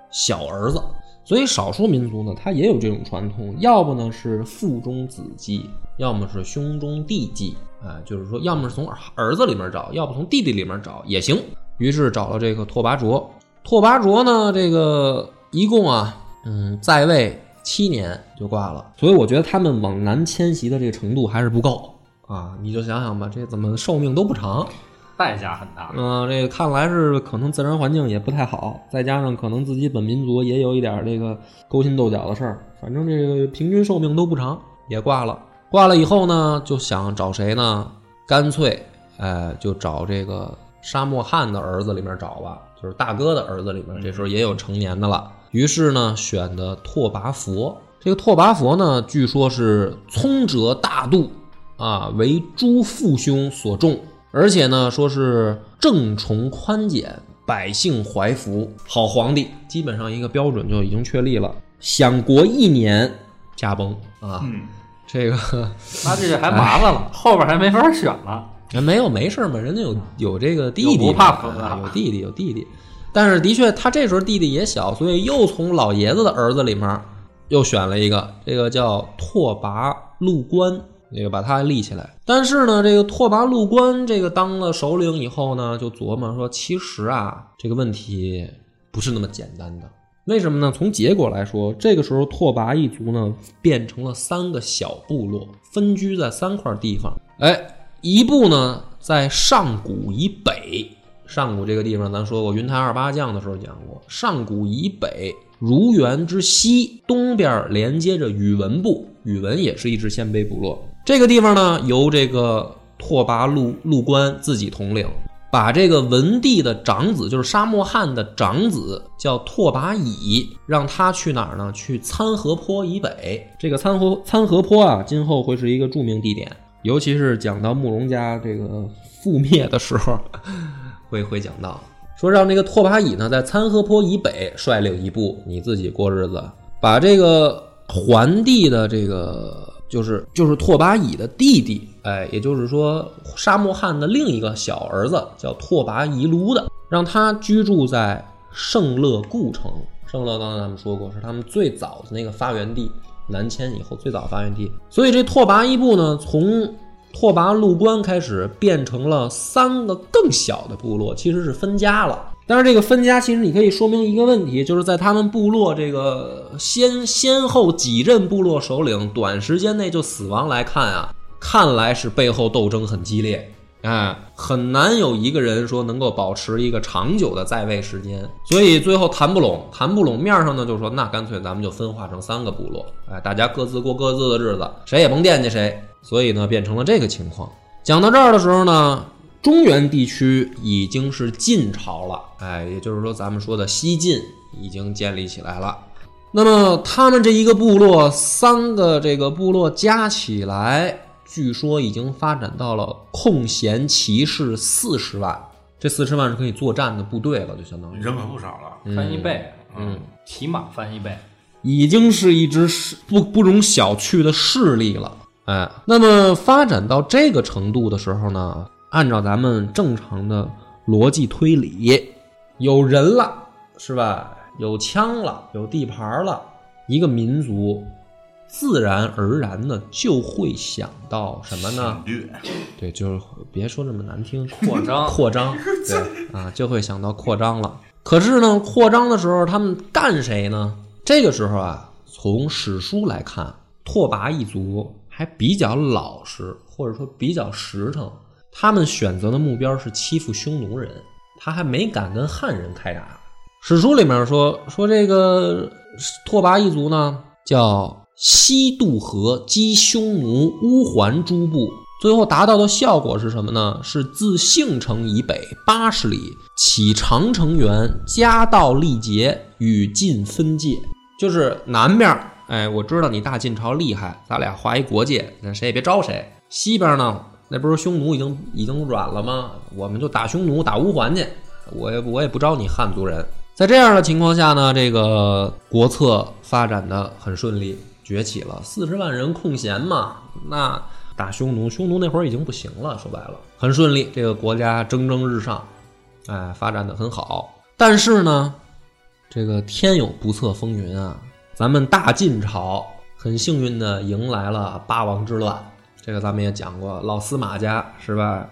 小儿子。所以少数民族呢，他也有这种传统，要不呢是父中子继，要么是兄中弟继，啊，就是说，要么是从儿子里面找，要不从弟弟里面找也行。于是找了这个拓跋卓，拓跋卓呢，这个一共啊，嗯，在位七年就挂了。所以我觉得他们往南迁徙的这个程度还是不够啊！你就想想吧，这怎么寿命都不长？代价很大。嗯，这个看来是可能自然环境也不太好，再加上可能自己本民族也有一点这个勾心斗角的事儿，反正这个平均寿命都不长，也挂了。挂了以后呢，就想找谁呢？干脆，哎，就找这个沙漠汉的儿子里面找吧，就是大哥的儿子里面，这时候也有成年的了。于是呢，选的拓跋佛。这个拓跋佛呢，据说是聪哲大度啊，为诸父兄所重。而且呢，说是正崇宽简，百姓怀服，好皇帝，基本上一个标准就已经确立了。享国一年，驾崩啊！这个那这还麻烦了，后边还没法选了。没有没事嘛，人家有有这个弟弟，不怕死有弟弟有弟弟。但是的确，他这时候弟弟也小，所以又从老爷子的儿子里面又选了一个，这个叫拓跋陆关。那个把他立起来，但是呢，这个拓跋陆关这个当了首领以后呢，就琢磨说，其实啊，这个问题不是那么简单的。为什么呢？从结果来说，这个时候拓跋一族呢变成了三个小部落，分居在三块地方。哎，一部呢在上古以北，上古这个地方咱说过，云台二八将的时候讲过，上古以北。如原之西东边连接着宇文部，宇文也是一支鲜卑部落。这个地方呢，由这个拓跋陆陆关自己统领，把这个文帝的长子，就是沙漠汉的长子，叫拓跋乙，让他去哪儿呢？去参河坡以北。这个参河参河坡啊，今后会是一个著名地点，尤其是讲到慕容家这个覆灭的时候，会会讲到。说让这个拓跋乙呢，在参河坡以北率领一部，你自己过日子，把这个桓帝的这个就是就是拓跋乙的弟弟，哎，也就是说沙漠汉的另一个小儿子叫拓跋夷卢的，让他居住在圣乐故城。圣乐刚才咱们说过，是他们最早的那个发源地，南迁以后最早发源地。所以这拓跋一部呢，从拓跋陆关开始变成了三个更小的部落，其实是分家了。但是这个分家，其实你可以说明一个问题，就是在他们部落这个先先后几任部落首领短时间内就死亡来看啊，看来是背后斗争很激烈，哎，很难有一个人说能够保持一个长久的在位时间。所以最后谈不拢，谈不拢，面上呢就说那干脆咱们就分化成三个部落，哎，大家各自过各自的日子，谁也甭惦记谁。所以呢，变成了这个情况。讲到这儿的时候呢，中原地区已经是晋朝了，哎，也就是说，咱们说的西晋已经建立起来了。那么他们这一个部落，三个这个部落加起来，据说已经发展到了空闲骑士四十万。这四十万是可以作战的部队了，就相当于人可不少了，翻一倍，嗯，起码翻一倍，已经是一支势不不容小觑的势力了。哎，那么发展到这个程度的时候呢，按照咱们正常的逻辑推理，有人了是吧？有枪了，有地盘了，一个民族自然而然的就会想到什么呢？对，就是别说那么难听，扩张，扩张，对啊，就会想到扩张了。可是呢，扩张的时候他们干谁呢？这个时候啊，从史书来看，拓跋一族。还比较老实，或者说比较实诚。他们选择的目标是欺负匈奴人，他还没敢跟汉人开打。史书里面说说这个拓跋一族呢，叫西渡河击匈奴乌桓诸部，最后达到的效果是什么呢？是自杏城以北八十里起长城垣，夹道历劫，与晋分界，就是南边。哎，我知道你大晋朝厉害，咱俩划一国界，那谁也别招谁。西边呢，那不是匈奴已经已经软了吗？我们就打匈奴，打乌桓去。我也我也不招你汉族人。在这样的情况下呢，这个国策发展的很顺利，崛起了。四十万人空闲嘛，那打匈奴，匈奴那会儿已经不行了，说白了，很顺利，这个国家蒸蒸日上，哎，发展的很好。但是呢，这个天有不测风云啊，咱们大晋朝很幸运的迎来了八王之乱，这个咱们也讲过，老司马家是吧？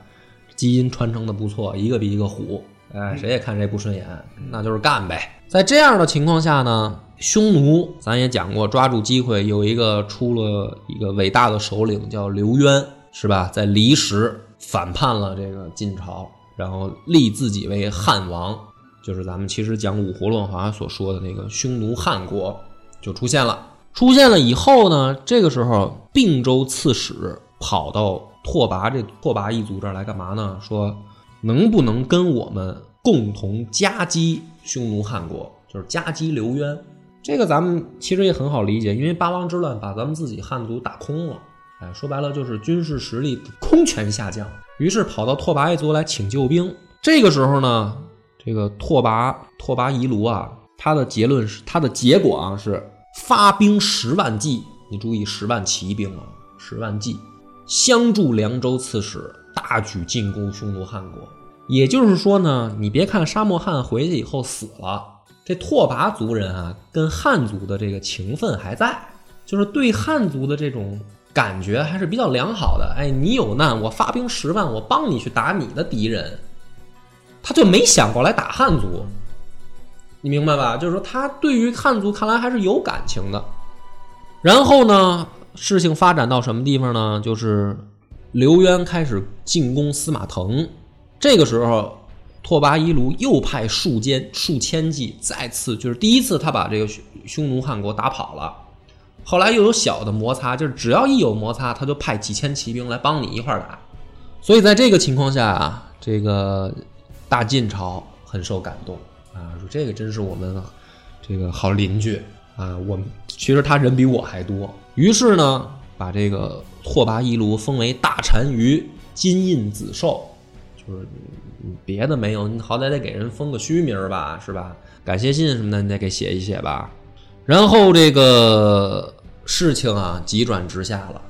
基因传承的不错，一个比一个虎，哎，谁也看谁不顺眼，那就是干呗。在这样的情况下呢，匈奴咱也讲过，抓住机会有一个出了一个伟大的首领叫刘渊，是吧？在离石反叛了这个晋朝，然后立自己为汉王，就是咱们其实讲五胡乱华所说的那个匈奴汉国就出现了。出现了以后呢，这个时候并州刺史跑到。拓跋这拓跋一族这儿来干嘛呢？说能不能跟我们共同夹击匈奴汉国，就是夹击刘渊。这个咱们其实也很好理解，因为八王之乱把咱们自己汉族打空了，哎，说白了就是军事实力空前下降。于是跑到拓跋一族来请救兵。这个时候呢，这个拓跋拓跋遗卢啊，他的结论是他的结果啊是发兵十万骑，你注意十万骑兵啊，十万骑。相助凉州刺史，大举进攻匈奴汉国。也就是说呢，你别看沙漠汉回去以后死了，这拓跋族人啊，跟汉族的这个情分还在，就是对汉族的这种感觉还是比较良好的。哎，你有难，我发兵十万，我帮你去打你的敌人，他就没想过来打汉族。你明白吧？就是说，他对于汉族看来还是有感情的。然后呢？事情发展到什么地方呢？就是刘渊开始进攻司马腾，这个时候拓跋一卢又派数千数千骑，再次就是第一次他把这个匈奴汉国打跑了，后来又有小的摩擦，就是只要一有摩擦，他就派几千骑兵来帮你一块打。所以在这个情况下啊，这个大晋朝很受感动啊，说这个真是我们这个好邻居啊，我们其实他人比我还多。于是呢，把这个拓跋一卢封为大单于金印子寿，就是别的没有，你好歹得给人封个虚名吧，是吧？感谢信什么的，你得给写一写吧。然后这个事情啊，急转直下了。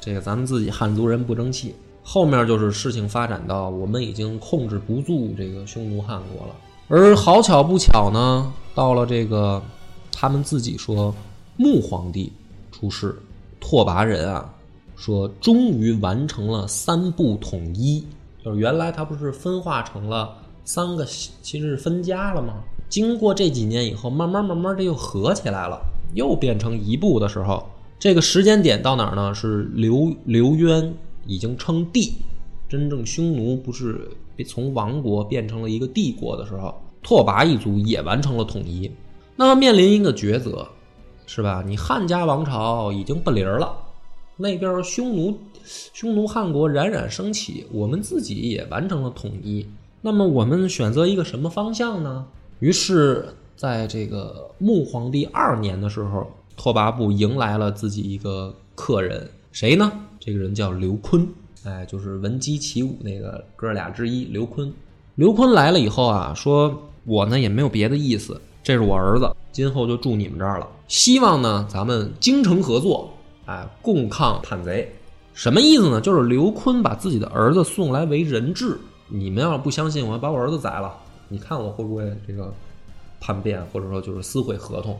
这个咱们自己汉族人不争气，后面就是事情发展到我们已经控制不住这个匈奴汉国了。而好巧不巧呢，到了这个他们自己说穆皇帝。出世，拓跋人啊，说终于完成了三部统一，就是原来它不是分化成了三个，其实是分家了吗？经过这几年以后，慢慢慢慢这又合起来了，又变成一部的时候，这个时间点到哪儿呢？是刘刘渊已经称帝，真正匈奴不是从王国变成了一个帝国的时候，拓跋一族也完成了统一，那么面临一个抉择。是吧？你汉家王朝已经不灵了，那边匈奴匈奴汉国冉冉升起，我们自己也完成了统一。那么我们选择一个什么方向呢？于是，在这个穆皇帝二年的时候，拓跋部迎来了自己一个客人，谁呢？这个人叫刘坤，哎，就是闻鸡起舞那个哥俩之一刘坤。刘坤来了以后啊，说我呢也没有别的意思，这是我儿子，今后就住你们这儿了。希望呢，咱们精诚合作，哎，共抗叛贼。什么意思呢？就是刘坤把自己的儿子送来为人质。你们要是不相信，我要把我儿子宰了，你看我会不会这个叛变，或者说就是撕毁合同？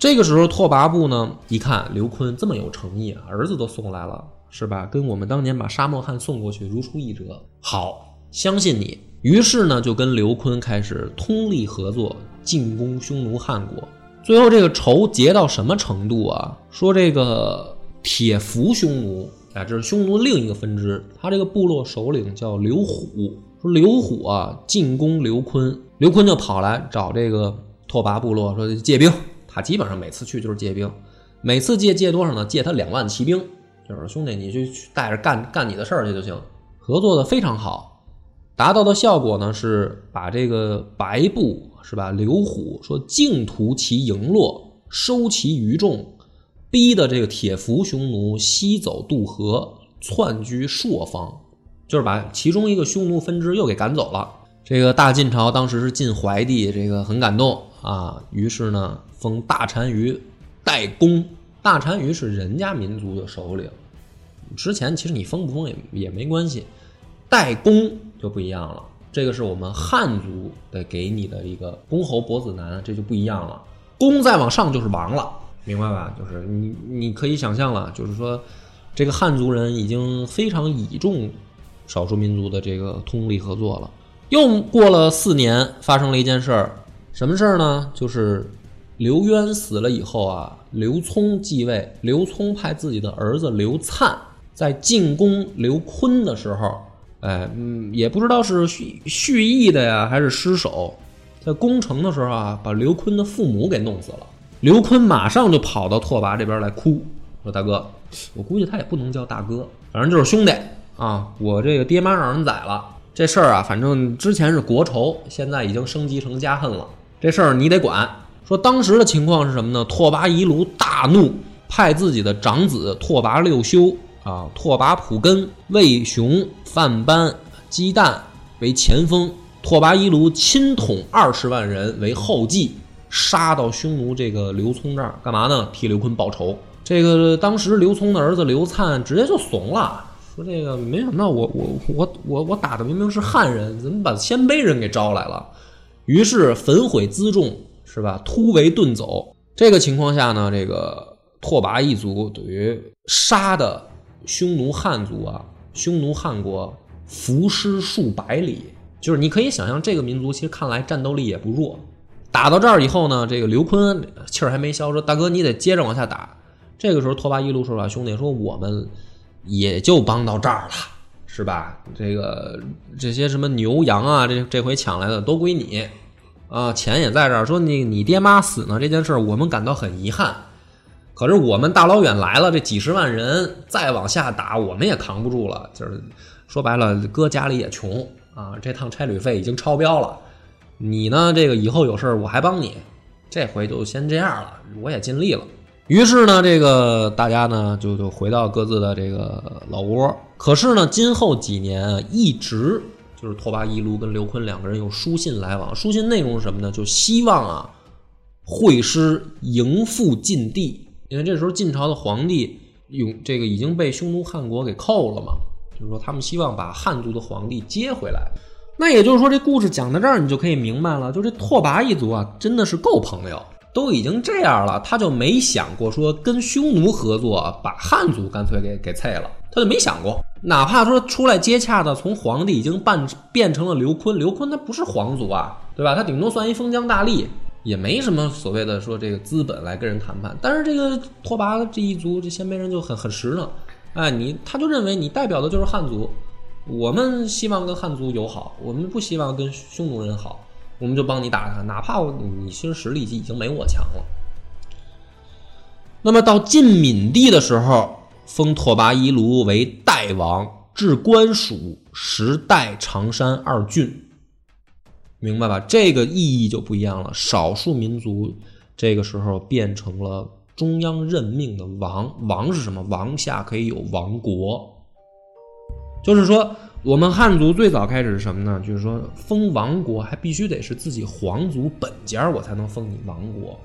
这个时候，拓跋部呢一看刘坤这么有诚意，儿子都送来了，是吧？跟我们当年把沙漠汉送过去如出一辙。好，相信你。于是呢，就跟刘坤开始通力合作，进攻匈奴汉国。最后这个仇结到什么程度啊？说这个铁服匈奴，啊，这是匈奴另一个分支，他这个部落首领叫刘虎。说刘虎啊进攻刘坤，刘坤就跑来找这个拓跋部落说借兵。他基本上每次去就是借兵，每次借借多少呢？借他两万骑兵，就是兄弟你就带着干干你的事儿去就行。合作的非常好，达到的效果呢是把这个白布。是吧？刘虎说：“净屠其营落，收其余众，逼得这个铁服匈奴西走渡河，窜居朔方，就是把其中一个匈奴分支又给赶走了。这个大晋朝当时是晋怀帝，这个很感动啊，于是呢，封大单于代公。大单于是人家民族的首领，之前其实你封不封也也没关系，代公就不一样了。这个是我们汉族的给你的一个公侯伯子男，这就不一样了。公再往上就是王了，明白吧？就是你你可以想象了，就是说这个汉族人已经非常倚重少数民族的这个通力合作了。又过了四年，发生了一件事儿，什么事儿呢？就是刘渊死了以后啊，刘聪继位。刘聪派自己的儿子刘粲在进攻刘坤的时候，哎，嗯，也不知道是蓄蓄意的呀，还是失手，在攻城的时候啊，把刘坤的父母给弄死了。刘坤马上就跑到拓跋这边来哭，说：“大哥，我估计他也不能叫大哥，反正就是兄弟啊，我这个爹妈让人宰了。”这事儿啊，反正之前是国仇，现在已经升级成家恨了。这事儿你得管。说当时的情况是什么呢？拓跋仪卢大怒，派自己的长子拓跋六修啊、拓跋普根、魏雄、范班、姬旦为前锋，拓跋仪卢亲统二十万人为后继，杀到匈奴这个刘聪这儿，干嘛呢？替刘坤报仇。这个当时刘聪的儿子刘灿直接就怂了。说这个没想到我我我我我打的明明是汉人，怎么把鲜卑人给招来了？于是焚毁辎重，是吧？突围遁走。这个情况下呢，这个拓跋一族等于杀的匈奴汉族啊，匈奴汉国伏尸数百里。就是你可以想象，这个民族其实看来战斗力也不弱。打到这儿以后呢，这个刘坤气儿还没消，说大哥你得接着往下打。这个时候，拓跋一路说啊，兄弟说我们。也就帮到这儿了，是吧？这个这些什么牛羊啊，这这回抢来的都归你啊，钱也在这儿。说你你爹妈死呢这件事，我们感到很遗憾。可是我们大老远来了，这几十万人再往下打，我们也扛不住了。就是说白了，哥家里也穷啊，这趟差旅费已经超标了。你呢，这个以后有事儿我还帮你，这回就先这样了，我也尽力了。于是呢，这个大家呢就就回到各自的这个老窝。可是呢，今后几年啊，一直就是拓跋一卢跟刘坤两个人有书信来往。书信内容是什么呢？就希望啊，会师迎复晋帝。因为这时候晋朝的皇帝永这个已经被匈奴汉国给扣了嘛，就是说他们希望把汉族的皇帝接回来。那也就是说，这故事讲到这儿，你就可以明白了，就这拓跋一族啊，真的是够朋友。都已经这样了，他就没想过说跟匈奴合作，把汉族干脆给给废了，他就没想过。哪怕说出来接洽的，从皇帝已经办变成了刘坤，刘坤他不是皇族啊，对吧？他顶多算一封疆大吏，也没什么所谓的说这个资本来跟人谈判。但是这个拓跋这一族，这鲜卑人就很很实诚，哎，你他就认为你代表的就是汉族，我们希望跟汉族友好，我们不希望跟匈奴人好。我们就帮你打他，哪怕你其实实力已经没我强了。那么到晋闵帝的时候，封拓跋仪卢为代王，置官署，时代常山二郡，明白吧？这个意义就不一样了。少数民族这个时候变成了中央任命的王，王是什么？王下可以有王国，就是说。我们汉族最早开始是什么呢？就是说封王国还必须得是自己皇族本家，我才能封你王国。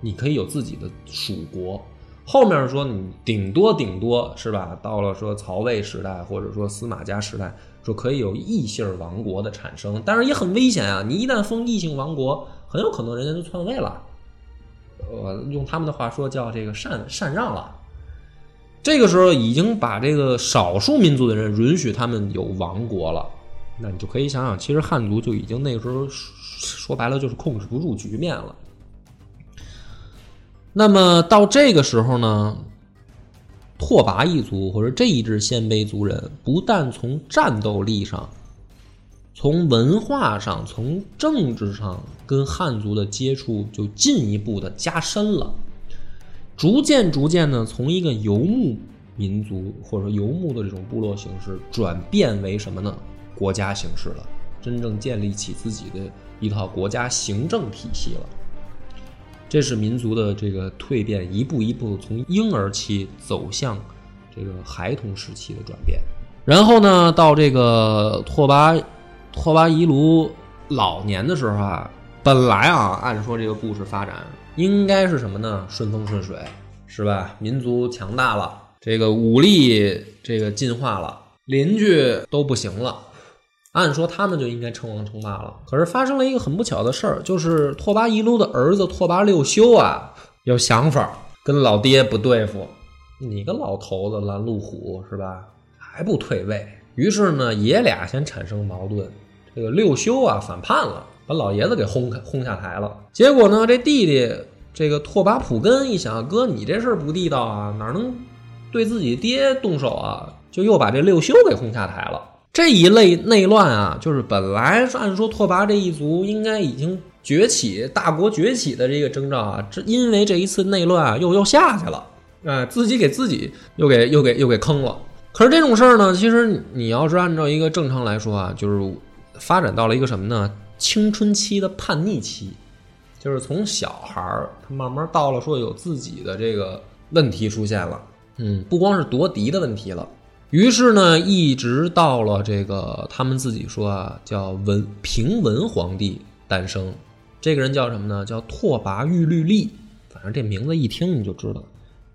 你可以有自己的属国。后面说你顶多顶多是吧？到了说曹魏时代或者说司马家时代，说可以有异姓王国的产生，但是也很危险啊！你一旦封异姓王国，很有可能人家就篡位了。呃，用他们的话说叫这个禅禅让了。这个时候已经把这个少数民族的人允许他们有王国了，那你就可以想想，其实汉族就已经那个时候说白了就是控制不住局面了。那么到这个时候呢，拓跋一族或者这一支鲜卑族人，不但从战斗力上、从文化上、从政治上跟汉族的接触就进一步的加深了。逐渐逐渐的，从一个游牧民族或者说游牧的这种部落形式，转变为什么呢？国家形式了，真正建立起自己的一套国家行政体系了。这是民族的这个蜕变，一步一步从婴儿期走向这个孩童时期的转变。然后呢，到这个拓跋拓跋仪卢老年的时候啊，本来啊，按说这个故事发展。应该是什么呢？顺风顺水，是吧？民族强大了，这个武力这个进化了，邻居都不行了。按说他们就应该称王称霸了，可是发生了一个很不巧的事儿，就是拓跋一撸的儿子拓跋六修啊，有想法，跟老爹不对付。你个老头子拦路虎是吧？还不退位？于是呢，爷俩先产生矛盾。这个六修啊反叛了，把老爷子给轰开轰下台了。结果呢，这弟弟这个拓跋普根一想，哥你这事儿不地道啊，哪能对自己爹动手啊？就又把这六修给轰下台了。这一类内乱啊，就是本来按说拓跋这一族应该已经崛起、大国崛起的这个征兆啊，这因为这一次内乱啊，又又下去了，哎，自己给自己又给又给又给坑了。可是这种事儿呢，其实你要是按照一个正常来说啊，就是发展到了一个什么呢？青春期的叛逆期，就是从小孩儿他慢慢到了说有自己的这个问题出现了，嗯，不光是夺嫡的问题了。于是呢，一直到了这个他们自己说啊，叫文平文皇帝诞生。这个人叫什么呢？叫拓跋玉律历。反正这名字一听你就知道，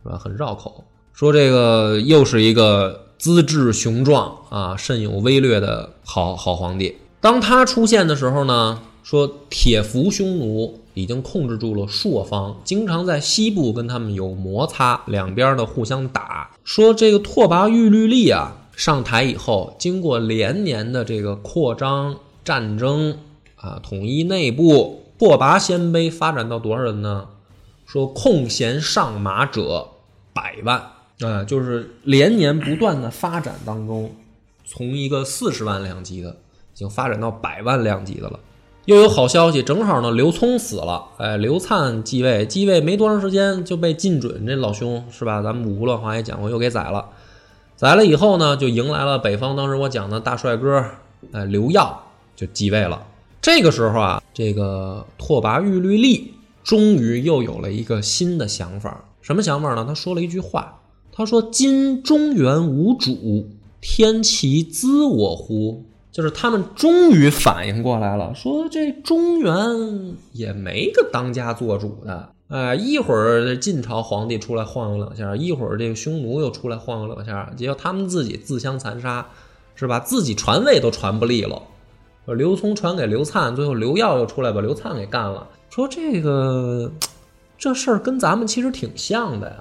是吧？很绕口。说这个又是一个资质雄壮啊、甚有威略的好好皇帝。当他出现的时候呢，说铁服匈奴已经控制住了朔方，经常在西部跟他们有摩擦，两边呢互相打。说这个拓跋玉律历啊，上台以后，经过连年的这个扩张、战争啊，统一内部，拓跋鲜卑发展到多少人呢？说空闲上马者百万啊，就是连年不断的发展当中，从一个四十万两级的，已经发展到百万量级的了。又有好消息，正好呢，刘聪死了，哎，刘灿继位，继位没多长时间就被晋准这老兄是吧？咱们五胡乱华也讲过，又给宰了。宰了以后呢，就迎来了北方当时我讲的大帅哥，哎，刘耀就继位了。这个时候啊，这个拓跋玉律历终于又有了一个新的想法，什么想法呢？他说了一句话，他说：“今中原无主，天其资我乎？”就是他们终于反应过来了，说这中原也没个当家做主的，哎，一会儿晋朝皇帝出来晃悠两下，一会儿这个匈奴又出来晃悠两下，结果他们自己自相残杀，是吧？自己传位都传不利了。刘聪传给刘灿，最后刘耀又出来把刘灿给干了。说这个这事儿跟咱们其实挺像的呀，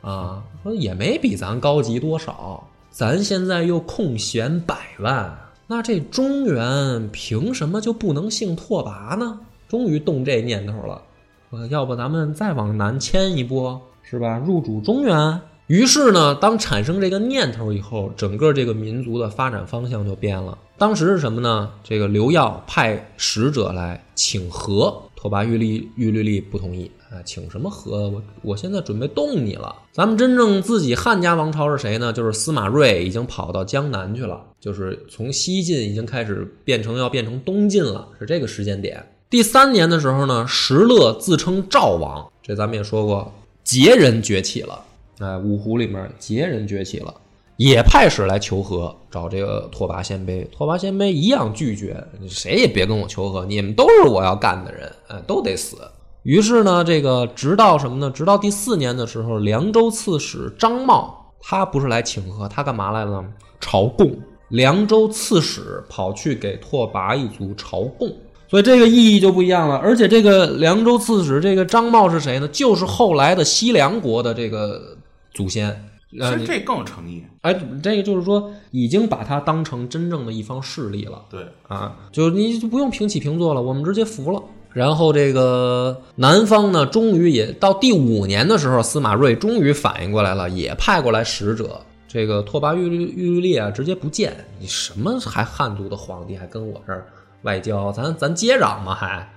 啊，说也没比咱高级多少，咱现在又空闲百万。那这中原凭什么就不能姓拓跋呢？终于动这念头了，呃要不咱们再往南迁一步，是吧？入主中原。于是呢，当产生这个念头以后，整个这个民族的发展方向就变了。当时是什么呢？这个刘耀派使者来请和，拓跋玉律玉律历不同意啊，请什么和？我我现在准备动你了。咱们真正自己汉家王朝是谁呢？就是司马睿已经跑到江南去了，就是从西晋已经开始变成要变成东晋了，是这个时间点。第三年的时候呢，石勒自称赵王，这咱们也说过，羯人崛起了。哎，五胡里面羯人崛起了，也派使来求和，找这个拓跋鲜卑。拓跋鲜卑一样拒绝，谁也别跟我求和，你们都是我要干的人，哎，都得死。于是呢，这个直到什么呢？直到第四年的时候，凉州刺史张茂，他不是来请和，他干嘛来了？朝贡。凉州刺史跑去给拓跋一族朝贡。所以这个意义就不一样了，而且这个凉州刺史这个张茂是谁呢？就是后来的西凉国的这个祖先。其实这更有诚意。哎，这个就是说，已经把他当成真正的一方势力了。对啊，就你就不用平起平坐了，我们直接服了。然后这个南方呢，终于也到第五年的时候，司马睿终于反应过来了，也派过来使者。这个拓跋玉律玉律烈啊，直接不见你，什么还汉族的皇帝还跟我这儿。外交，咱咱接壤嘛，还，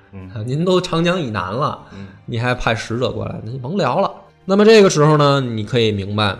您都长江以南了，你还派使者过来，那甭聊了。那么这个时候呢，你可以明白，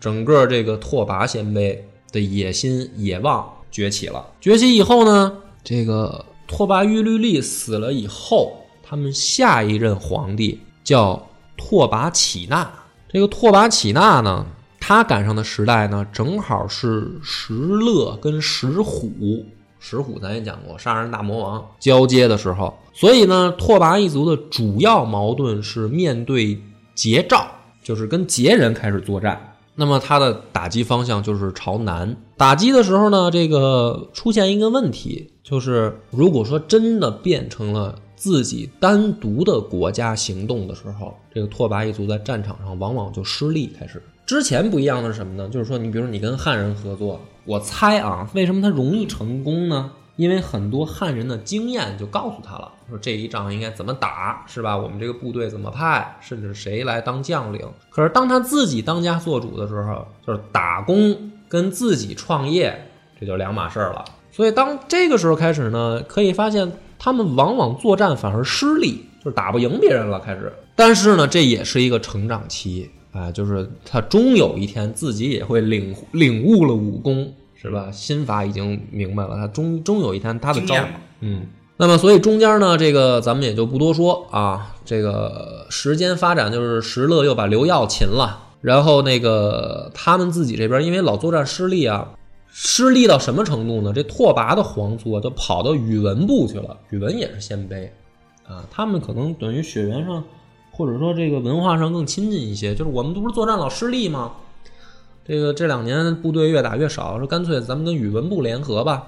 整个这个拓跋鲜卑的野心、野望崛起了。崛起以后呢，这个拓跋玉律历死了以后，他们下一任皇帝叫拓跋乞那。这个拓跋乞那呢，他赶上的时代呢，正好是石勒跟石虎。石虎咱也讲过，杀人大魔王交接的时候，所以呢，拓跋一族的主要矛盾是面对桀赵，就是跟桀人开始作战。那么它的打击方向就是朝南。打击的时候呢，这个出现一个问题，就是如果说真的变成了自己单独的国家行动的时候，这个拓跋一族在战场上往往就失利。开始之前不一样的是什么呢？就是说，你比如说你跟汉人合作，我猜啊，为什么他容易成功呢？因为很多汉人的经验就告诉他了，说这一仗应该怎么打，是吧？我们这个部队怎么派，甚至谁来当将领。可是当他自己当家做主的时候，就是打工跟自己创业，这就两码事儿了。所以当这个时候开始呢，可以发现他们往往作战反而失利，就是打不赢别人了。开始，但是呢，这也是一个成长期啊，就是他终有一天自己也会领领悟了武功。是吧？心法已经明白了，他终终有一天他的招，嗯，那么所以中间呢，这个咱们也就不多说啊。这个时间发展就是石勒又把刘耀擒了，然后那个他们自己这边因为老作战失利啊，失利到什么程度呢？这拓跋的皇族啊，就跑到宇文部去了。宇文也是鲜卑啊，他们可能等于血缘上或者说这个文化上更亲近一些。就是我们不是作战老失利吗？这个这两年部队越打越少，说干脆咱们跟宇文部联合吧。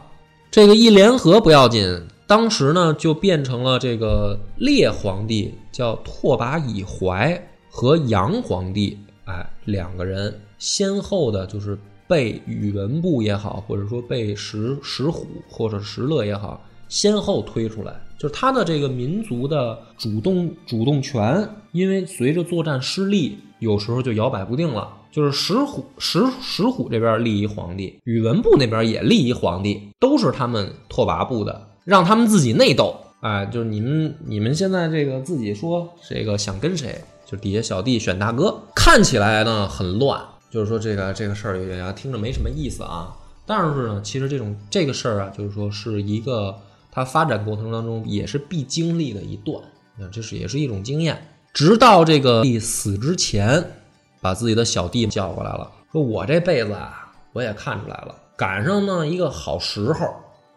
这个一联合不要紧，当时呢就变成了这个列皇帝叫拓跋以怀和杨皇帝，哎，两个人先后的就是被宇文部也好，或者说被石石虎或者石勒也好，先后推出来，就是他的这个民族的主动主动权，因为随着作战失利，有时候就摇摆不定了。就是石虎石石虎这边立一皇帝，宇文部那边也立一皇帝，都是他们拓跋部的，让他们自己内斗。哎，就是你们你们现在这个自己说这个想跟谁，就底下小弟选大哥。看起来呢很乱，就是说这个这个事儿有点听着没什么意思啊。但是呢，其实这种这个事儿啊，就是说是一个它发展过程当中也是必经历的一段，那这是也是一种经验。直到这个帝死之前。把自己的小弟叫过来了，说我这辈子啊，我也看出来了，赶上呢一个好时候。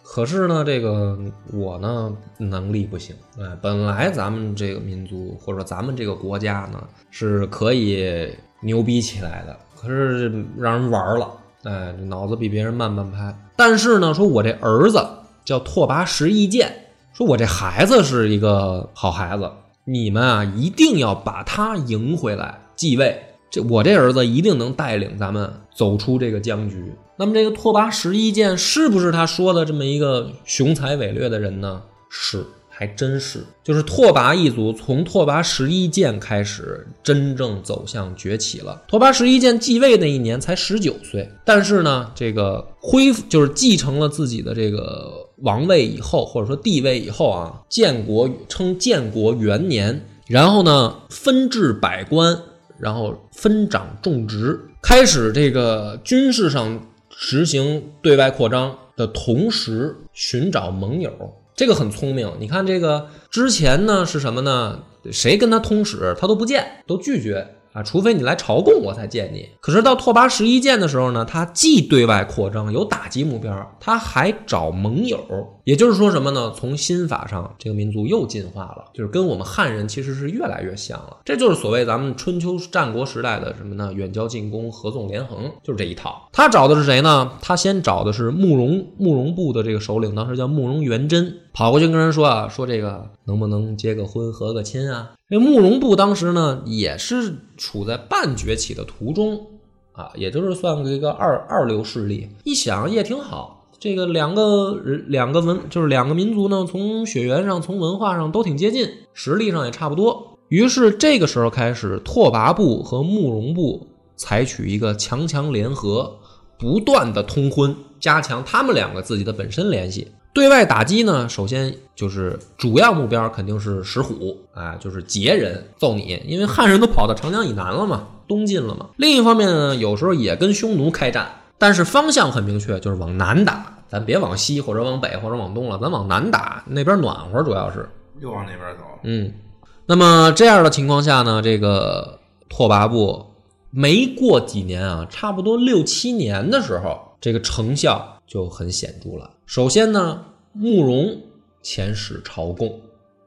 可是呢，这个我呢能力不行，哎，本来咱们这个民族或者咱们这个国家呢是可以牛逼起来的，可是让人玩了，哎，脑子比别人慢半拍。但是呢，说我这儿子叫拓跋十一剑，说我这孩子是一个好孩子，你们啊一定要把他迎回来继位。这我这儿子一定能带领咱们走出这个僵局。那么这个拓跋十一剑是不是他说的这么一个雄才伟略的人呢？是，还真是。就是拓跋一族从拓跋十一剑开始真正走向崛起了。拓跋十一剑继位那一年才十九岁，但是呢，这个恢复就是继承了自己的这个王位以后，或者说帝位以后啊，建国称建国元年，然后呢分治百官。然后分掌种植，开始这个军事上实行对外扩张的同时，寻找盟友，这个很聪明。你看这个之前呢是什么呢？谁跟他通使，他都不见，都拒绝。啊，除非你来朝贡，我才见你。可是到拓跋十一剑的时候呢，他既对外扩张，有打击目标，他还找盟友。也就是说什么呢？从心法上，这个民族又进化了，就是跟我们汉人其实是越来越像了。这就是所谓咱们春秋战国时代的什么呢？远交近攻，合纵连横，就是这一套。他找的是谁呢？他先找的是慕容慕容部的这个首领，当时叫慕容元贞，跑过去跟人说啊，说这个能不能结个婚，合个亲啊？这慕容部当时呢，也是处在半崛起的途中啊，也就是算个一个二二流势力。一想也挺好，这个两个两个文就是两个民族呢，从血缘上、从文化上都挺接近，实力上也差不多。于是这个时候开始，拓跋部和慕容部采取一个强强联合，不断的通婚，加强他们两个自己的本身联系。对外打击呢，首先就是主要目标肯定是石虎啊，就是劫人揍你，因为汉人都跑到长江以南了嘛，东晋了嘛。另一方面呢，有时候也跟匈奴开战，但是方向很明确，就是往南打，咱别往西或者往北或者往东了，咱往南打，那边暖和，主要是又往那边走。嗯，那么这样的情况下呢，这个拓跋部没过几年啊，差不多六七年的时候，这个成效就很显著了。首先呢，慕容遣使朝贡，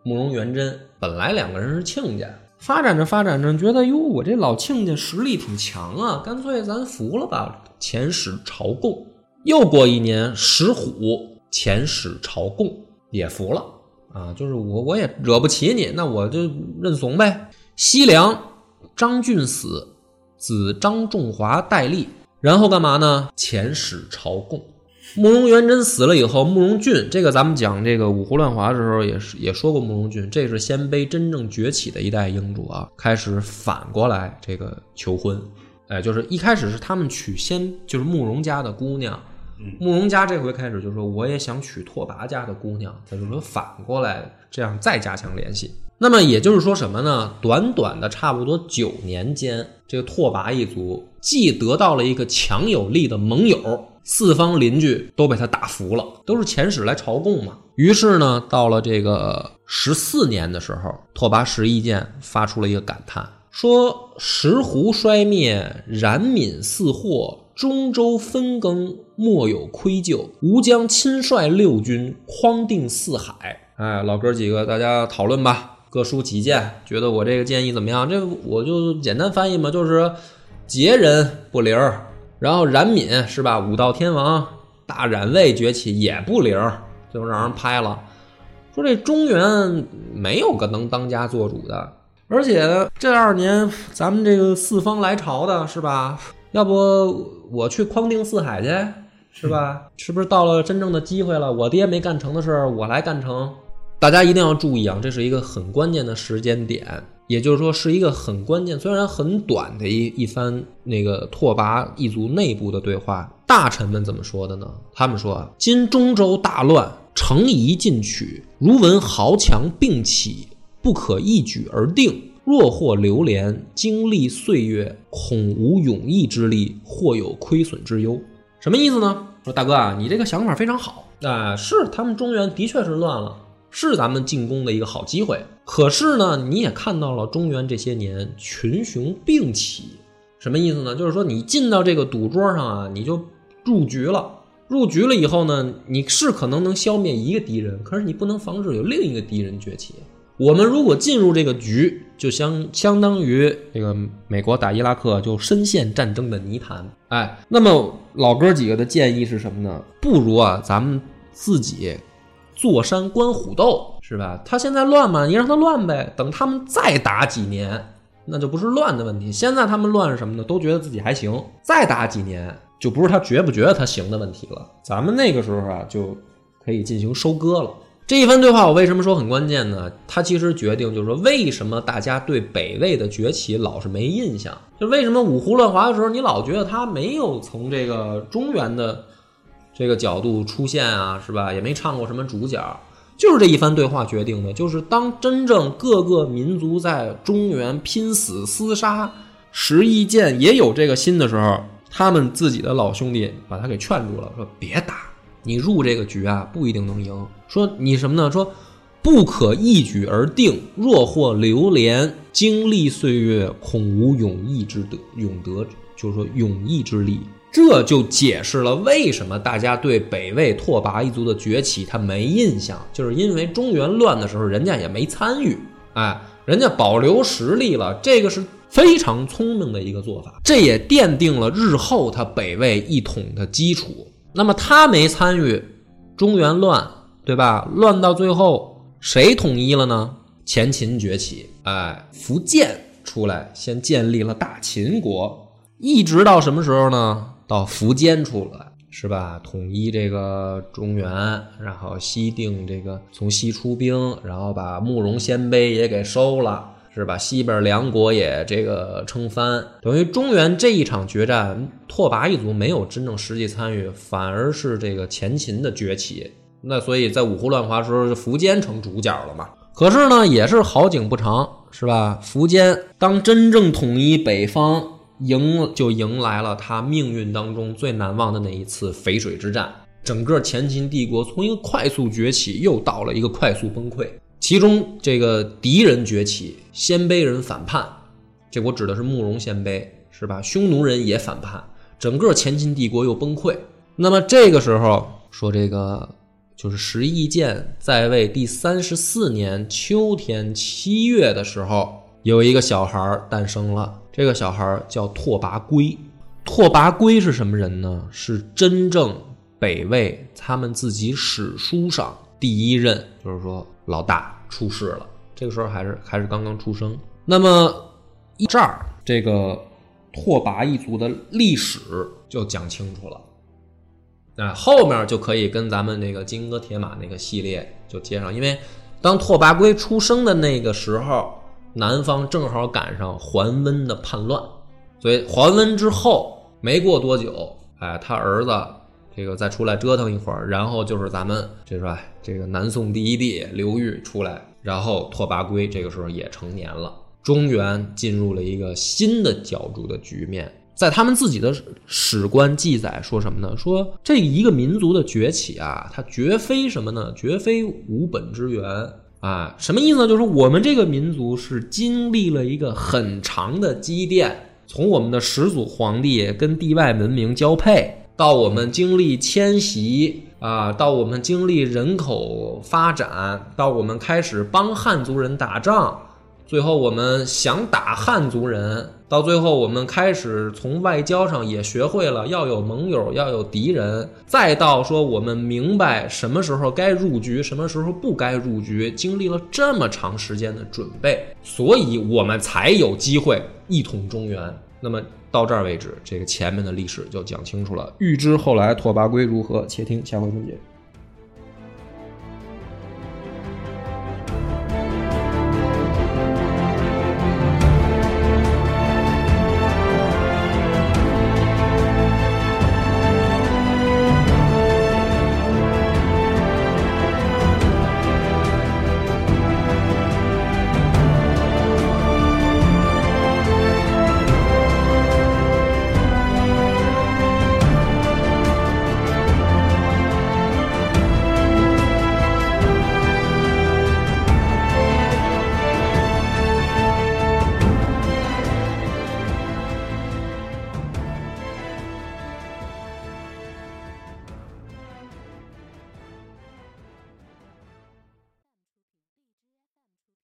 慕容元贞本来两个人是亲家，发展着发展着，觉得哟，我这老亲家实力挺强啊，干脆咱服了吧，遣使朝贡。又过一年，石虎遣使朝贡，也服了啊，就是我我也惹不起你，那我就认怂呗。西凉张俊死，子张仲华代立，然后干嘛呢？遣使朝贡。慕容元贞死了以后，慕容俊这个咱们讲这个五胡乱华的时候也是也说过，慕容俊这是鲜卑真正崛起的一代英主啊，开始反过来这个求婚，哎，就是一开始是他们娶先就是慕容家的姑娘，慕容家这回开始就说我也想娶拓跋家的姑娘，他就说反过来这样再加强联系。那么也就是说什么呢？短短的差不多九年间，这个拓跋一族既得到了一个强有力的盟友。四方邻居都被他打服了，都是遣使来朝贡嘛。于是呢，到了这个十四年的时候，拓跋十一剑发出了一个感叹，说：“石湖衰灭，冉闵四祸，中州分羹，莫有愧疚。吾将亲率六军，匡定四海。”哎，老哥几个，大家讨论吧，各抒己见，觉得我这个建议怎么样？这我就简单翻译嘛，就是劫人不灵儿。然后冉闵是吧？武道天王大冉魏崛起也不灵，最后让人拍了，说这中原没有个能当家做主的，而且这二年咱们这个四方来朝的是吧？要不我去匡定四海去是吧？是不是到了真正的机会了？我爹没干成的事儿，我来干成。大家一定要注意啊，这是一个很关键的时间点。也就是说，是一个很关键，虽然很短的一一番那个拓跋一族内部的对话。大臣们怎么说的呢？他们说啊：“今中州大乱，城夷进取，如闻豪强并起，不可一举而定。若或流连，经历岁月，恐无永逸之力，或有亏损之忧。”什么意思呢？说大哥啊，你这个想法非常好啊，是他们中原的确是乱了。是咱们进攻的一个好机会，可是呢，你也看到了中原这些年群雄并起，什么意思呢？就是说你进到这个赌桌上啊，你就入局了。入局了以后呢，你是可能能消灭一个敌人，可是你不能防止有另一个敌人崛起。我们如果进入这个局，就相相当于这个美国打伊拉克就深陷战争的泥潭。哎，那么老哥几个的建议是什么呢？不如啊，咱们自己。坐山观虎斗是吧？他现在乱嘛，你让他乱呗。等他们再打几年，那就不是乱的问题。现在他们乱是什么呢？都觉得自己还行。再打几年，就不是他觉不觉得他行的问题了。咱们那个时候啊，就可以进行收割了。这一番对话，我为什么说很关键呢？他其实决定就是说，为什么大家对北魏的崛起老是没印象？就为什么五胡乱华的时候，你老觉得他没有从这个中原的。这个角度出现啊，是吧？也没唱过什么主角，就是这一番对话决定的。就是当真正各个民族在中原拼死厮杀，石义剑也有这个心的时候，他们自己的老兄弟把他给劝住了，说别打，你入这个局啊，不一定能赢。说你什么呢？说不可一举而定，若或流连，经历岁月，恐无永逸之德，永德，就是说永逸之力。这就解释了为什么大家对北魏拓跋一族的崛起他没印象，就是因为中原乱的时候人家也没参与，哎，人家保留实力了，这个是非常聪明的一个做法，这也奠定了日后他北魏一统的基础。那么他没参与中原乱，对吧？乱到最后谁统一了呢？前秦崛起，哎，苻建出来先建立了大秦国，一直到什么时候呢？到苻坚出来是吧？统一这个中原，然后西定这个从西出兵，然后把慕容鲜卑也给收了，是吧？西边梁国也这个称藩，等于中原这一场决战，拓跋一族没有真正实际参与，反而是这个前秦的崛起。那所以在五胡乱华时候，苻坚成主角了嘛？可是呢，也是好景不长，是吧？苻坚当真正统一北方。迎就迎来了他命运当中最难忘的那一次淝水之战，整个前秦帝国从一个快速崛起又到了一个快速崩溃。其中这个敌人崛起，鲜卑人反叛，这我指的是慕容鲜卑，是吧？匈奴人也反叛，整个前秦帝国又崩溃。那么这个时候说这个就是石义建在位第三十四年秋天七月的时候。有一个小孩儿诞生了，这个小孩儿叫拓跋圭。拓跋圭是什么人呢？是真正北魏他们自己史书上第一任，就是说老大出世了。这个时候还是还是刚刚出生。那么一这儿这个拓跋一族的历史就讲清楚了。那后面就可以跟咱们那个金戈铁马那个系列就接上，因为当拓跋圭出生的那个时候，南方正好赶上桓温的叛乱，所以桓温之后没过多久，哎，他儿子这个再出来折腾一会儿，然后就是咱们这是吧？这个南宋第一帝刘裕出来，然后拓跋圭这个时候也成年了，中原进入了一个新的角逐的局面。在他们自己的史官记载说什么呢？说这一个民族的崛起啊，它绝非什么呢？绝非无本之源啊！什么意思呢？就是我们这个民族是经历了一个很长的积淀，从我们的始祖皇帝跟地外文明交配，到我们经历迁徙啊，到我们经历人口发展，到我们开始帮汉族人打仗。最后，我们想打汉族人，到最后我们开始从外交上也学会了要有盟友，要有敌人，再到说我们明白什么时候该入局，什么时候不该入局，经历了这么长时间的准备，所以我们才有机会一统中原。那么到这儿为止，这个前面的历史就讲清楚了。欲知后来拓跋圭如何，且听下回分解。